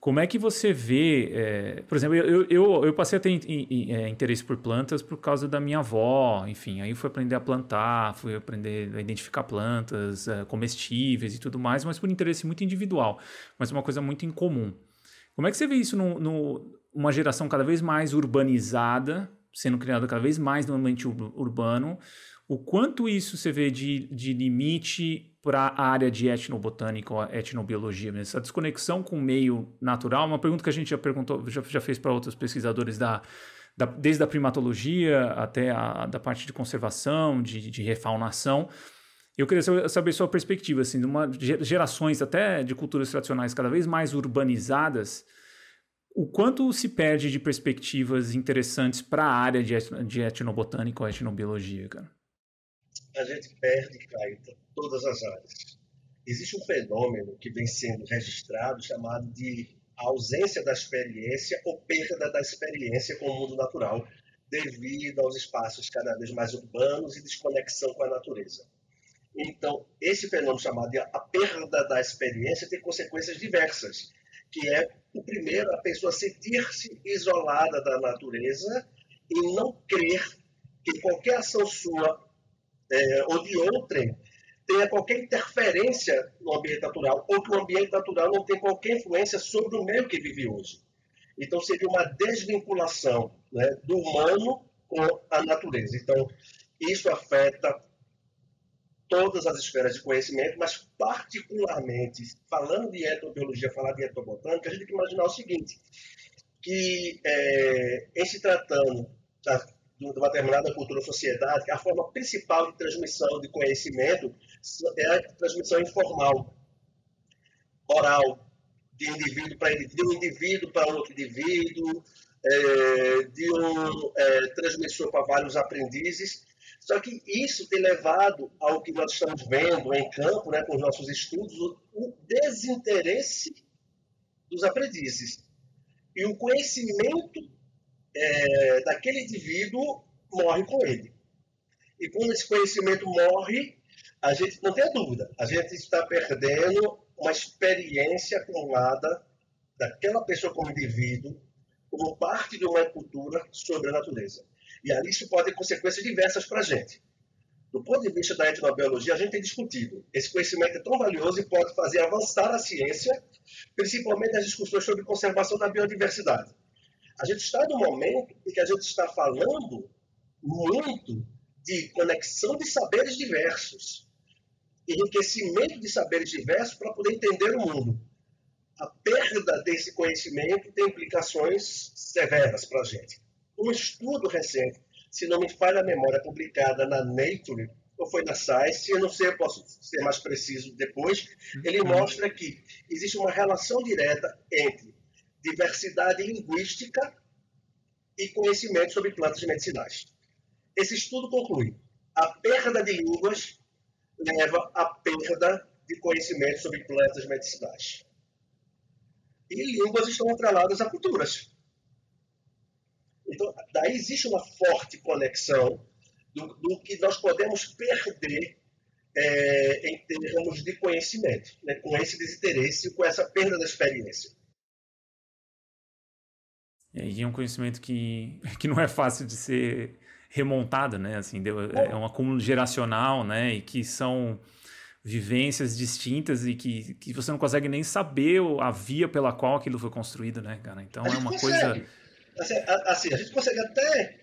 como é que você vê, é, por exemplo, eu, eu, eu, passei a ter é, interesse por plantas por causa da minha avó, enfim, aí fui aprender a plantar, fui aprender a identificar plantas é, comestíveis e tudo mais, mas por interesse muito individual, mas uma coisa muito incomum. Como é que você vê isso numa geração cada vez mais urbanizada, sendo criado cada vez mais no ambiente urbano, o quanto isso você vê de, de limite para a área de etnobotânica ou etnobiologia, essa desconexão com o meio natural, uma pergunta que a gente já perguntou, já, já fez para outros pesquisadores da, da, desde a primatologia até a da parte de conservação, de, de refaunação. Eu queria saber sua perspectiva, assim, de uma, gerações até de culturas tradicionais cada vez mais urbanizadas, o quanto se perde de perspectivas interessantes para a área de, de etnobotânica ou etnobiologia, cara? A gente perde, Caio, todas as áreas. Existe um fenômeno que vem sendo registrado chamado de ausência da experiência ou perda da experiência com o mundo natural devido aos espaços cada vez mais urbanos e desconexão com a natureza. Então, esse fenômeno chamado de a perda da experiência tem consequências diversas, que é o primeiro, a pessoa sentir-se isolada da natureza e não crer que qualquer ação sua é, ou de outrem tenha qualquer interferência no ambiente natural, ou que o ambiente natural não tenha qualquer influência sobre o meio que vive hoje. Então, seria uma desvinculação né, do humano com a natureza. Então, isso afeta todas as esferas de conhecimento, mas particularmente, falando de etnobiologia, falar de etnobotânica, a gente tem que imaginar o seguinte, que é, em se tratando da, de uma determinada cultura ou sociedade, a forma principal de transmissão de conhecimento é a transmissão informal, oral, de indivíduo para indivíduo, de um indivíduo para outro indivíduo, é, de um é, transmissor para vários aprendizes, só que isso tem levado ao que nós estamos vendo em campo, né, com os nossos estudos, o desinteresse dos aprendizes. E o conhecimento é, daquele indivíduo morre com ele. E quando esse conhecimento morre, a gente não tem dúvida, a gente está perdendo uma experiência acumulada daquela pessoa como indivíduo como parte de uma cultura sobre a natureza. E ali isso pode ter consequências diversas para a gente. Do ponto de vista da etnobiologia, a gente tem discutido. Esse conhecimento é tão valioso e pode fazer avançar a ciência, principalmente nas discussões sobre conservação da biodiversidade. A gente está num momento em que a gente está falando muito de conexão de saberes diversos, enriquecimento de saberes diversos para poder entender o mundo. A perda desse conhecimento tem implicações severas para a gente. Um estudo recente se não me falha a memória, publicada na Nature, ou foi na Science, eu não sei, eu posso ser mais preciso depois, ele uhum. mostra que existe uma relação direta entre diversidade linguística e conhecimento sobre plantas medicinais. Esse estudo conclui a perda de línguas leva à perda de conhecimento sobre plantas medicinais. E línguas estão atreladas a culturas. Então, daí existe uma forte conexão do, do que nós podemos perder é, em termos de conhecimento, né, com esse desinteresse, com essa perda da experiência. E é um conhecimento que, que não é fácil de ser remontado, né? Assim, é um acúmulo geracional, né? E que são vivências distintas e que, que você não consegue nem saber a via pela qual aquilo foi construído, né, cara? Então é uma consegue. coisa Assim, assim, a gente consegue até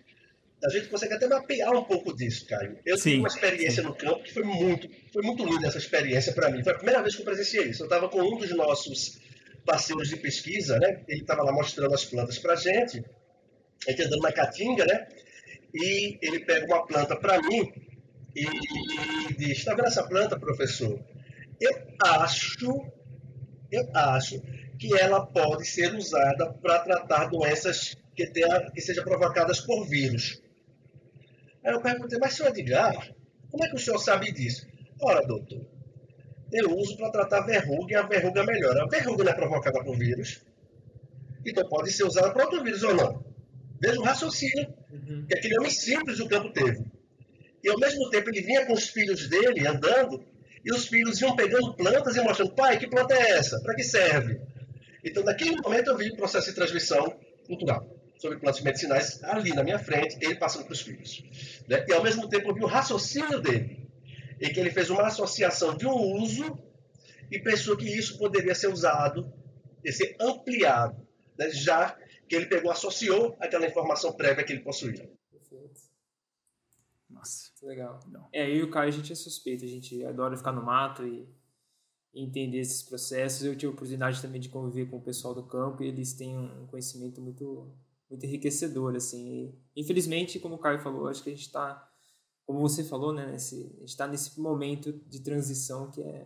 a gente consegue até mapear um pouco disso, Caio. Eu sim, tive uma experiência sim. no campo que foi muito, foi muito linda essa experiência para mim. Foi a primeira vez que eu presenciei isso. Eu estava com um dos nossos parceiros de pesquisa, né? Ele estava lá mostrando as plantas para a gente. A gente andando na caatinga, né? E ele pega uma planta para mim e, e diz: Está vendo essa planta, professor? Eu acho, eu acho que ela pode ser usada para tratar doenças que, tenha, que sejam provocadas por vírus. Aí eu perguntei, mas senhor Edgar, como é que o senhor sabe disso? Ora, doutor, eu uso para tratar verruga e a verruga melhora. A verruga não é provocada por vírus, então pode ser usada para outro vírus ou não. Veja o raciocínio uhum. que aquele homem simples do campo teve. E ao mesmo tempo ele vinha com os filhos dele andando, e os filhos iam pegando plantas e mostrando, pai, que planta é essa? Para que serve? Então, naquele momento, eu vi o processo de transmissão cultural sobre plantas medicinais ali na minha frente, ele passando para os filhos. Né? E, ao mesmo tempo, eu vi o raciocínio dele, em que ele fez uma associação de um uso e pensou que isso poderia ser usado e ser ampliado, né? já que ele pegou, associou aquela informação prévia que ele possuía. Perfeito. Nossa. Legal. Não. É, eu e o Caio, a gente é suspeito, a gente adora ficar no mato e entender esses processos. Eu tive a oportunidade também de conviver com o pessoal do campo e eles têm um conhecimento muito muito enriquecedor assim. E, infelizmente, como o Caio falou, acho que a gente está, como você falou, né, nesse, a gente está nesse momento de transição que é,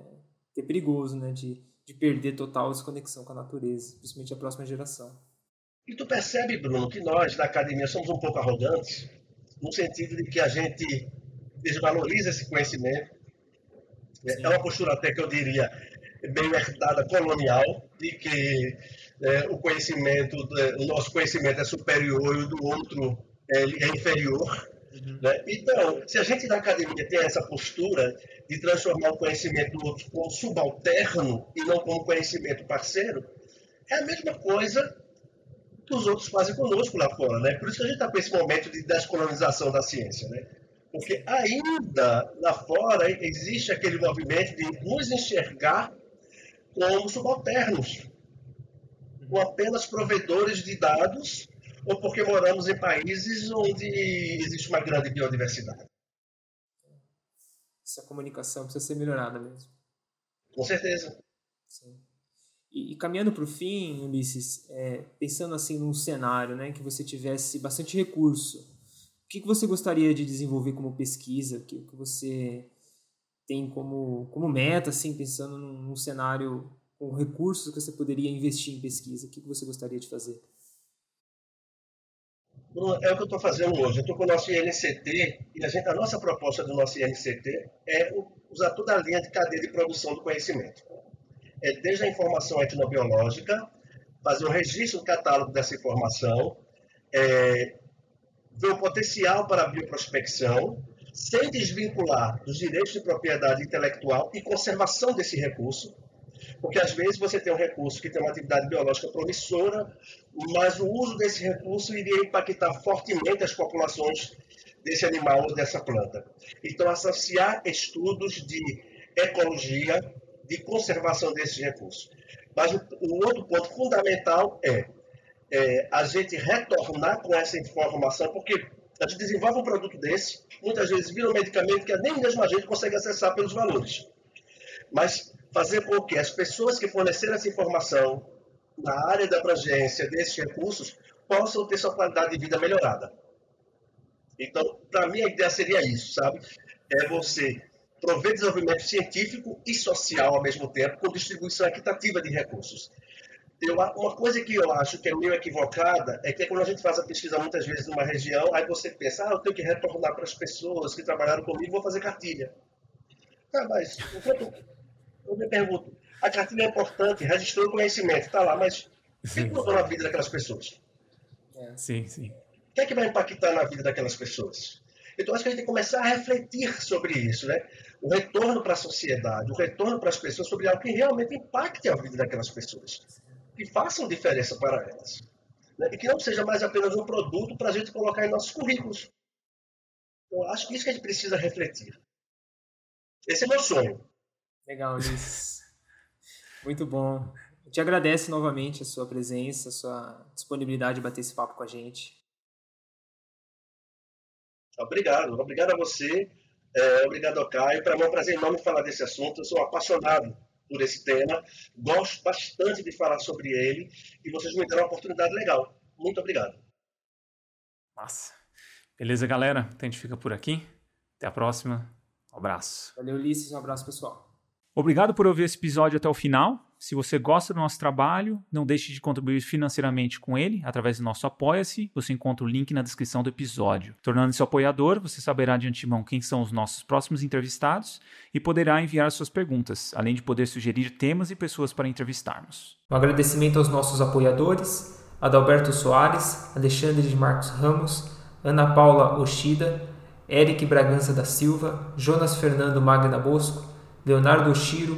que é perigoso, né, de, de perder total desconexão com a natureza, principalmente a próxima geração. E tu percebe, Bruno, que nós da academia somos um pouco arrogantes, no sentido de que a gente desvaloriza esse conhecimento, é uma postura até que eu diria meio herdada colonial, de que é, o conhecimento, o nosso conhecimento é superior e o do outro é, é inferior. Uhum. Né? Então, se a gente na academia tem essa postura de transformar o conhecimento do outro como subalterno e não como conhecimento parceiro, é a mesma coisa que os outros fazem conosco lá fora. Né? Por isso que a gente está com esse momento de descolonização da ciência. Né? Porque ainda lá fora existe aquele movimento de nos enxergar como subalternos, como apenas provedores de dados, ou porque moramos em países onde existe uma grande biodiversidade. Essa comunicação precisa ser melhorada mesmo. Com certeza. Sim. E, e caminhando para o fim, Ulisses, é, pensando assim num cenário né, que você tivesse bastante recurso que, que você gostaria de desenvolver como pesquisa? O que, que você tem como, como meta, assim, pensando num, num, cenário com recursos que você poderia investir em pesquisa? O que, você gostaria de fazer? É o que eu estou fazendo hoje. Eu estou com o nosso INCT e a, gente, a nossa proposta do nosso INCT é usar toda a linha de cadeia de produção do conhecimento. É desde a informação etnobiológica, fazer o registro do catálogo dessa informação, é, vê o potencial para a bioprospecção, sem desvincular dos direitos de propriedade intelectual e conservação desse recurso, Porque às vezes você tem um recurso que tem uma atividade biológica promissora, mas o uso desse recurso iria impactar fortemente as populações desse animal ou dessa planta. Então, associar estudos de ecologia, de conservação desses recursos. Mas o, o outro ponto fundamental é, é a gente retornar com essa informação, porque a gente desenvolve um produto desse, muitas vezes vira um medicamento que nem mesmo a gente consegue acessar pelos valores. Mas fazer com que as pessoas que forneceram essa informação na área da abrangência desses recursos possam ter sua qualidade de vida melhorada. Então, para mim, a ideia seria isso, sabe? É você prover desenvolvimento científico e social ao mesmo tempo, com distribuição equitativa de recursos. Eu, uma coisa que eu acho que é meio equivocada é que quando a gente faz a pesquisa muitas vezes numa região, aí você pensa, ah, eu tenho que retornar para as pessoas que trabalharam comigo, vou fazer cartilha. Ah, mas enquanto, eu me pergunto, a cartilha é importante, registrou o conhecimento, está lá, mas o que mudou na vida daquelas pessoas? É. Sim, sim. O que é que vai impactar na vida daquelas pessoas? Então, acho que a gente tem que começar a refletir sobre isso, né? O retorno para a sociedade, o retorno para as pessoas sobre algo que realmente impacte a vida daquelas pessoas que façam diferença para elas. Né? E que não seja mais apenas um produto para a gente colocar em nossos currículos. Então, acho que isso que a gente precisa refletir. Esse é meu sonho. Legal, Ulisses. Muito bom. Eu te agradeço novamente a sua presença, a sua disponibilidade de bater esse papo com a gente. Obrigado. Obrigado a você. É, obrigado ao Caio. Para mim é um prazer enorme falar desse assunto. Eu sou apaixonado por esse tema. Gosto bastante de falar sobre ele e vocês me deram uma oportunidade legal. Muito obrigado. Massa. Beleza, galera? Então a gente fica por aqui. Até a próxima. Um abraço. Valeu, Ulisses. Um abraço, pessoal. Obrigado por ouvir esse episódio até o final. Se você gosta do nosso trabalho, não deixe de contribuir financeiramente com ele através do nosso Apoia-se. Você encontra o link na descrição do episódio. Tornando-se apoiador, você saberá de antemão quem são os nossos próximos entrevistados e poderá enviar suas perguntas, além de poder sugerir temas e pessoas para entrevistarmos. Um agradecimento aos nossos apoiadores: Adalberto Soares, Alexandre de Marcos Ramos, Ana Paula Oshida, Eric Bragança da Silva, Jonas Fernando Magna Bosco, Leonardo Oshiro,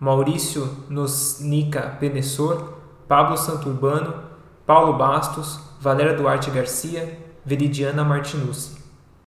Maurício Nosnica Penessor, Pablo Santurbano, Paulo Bastos, Valéria Duarte Garcia, Veridiana Martinucci.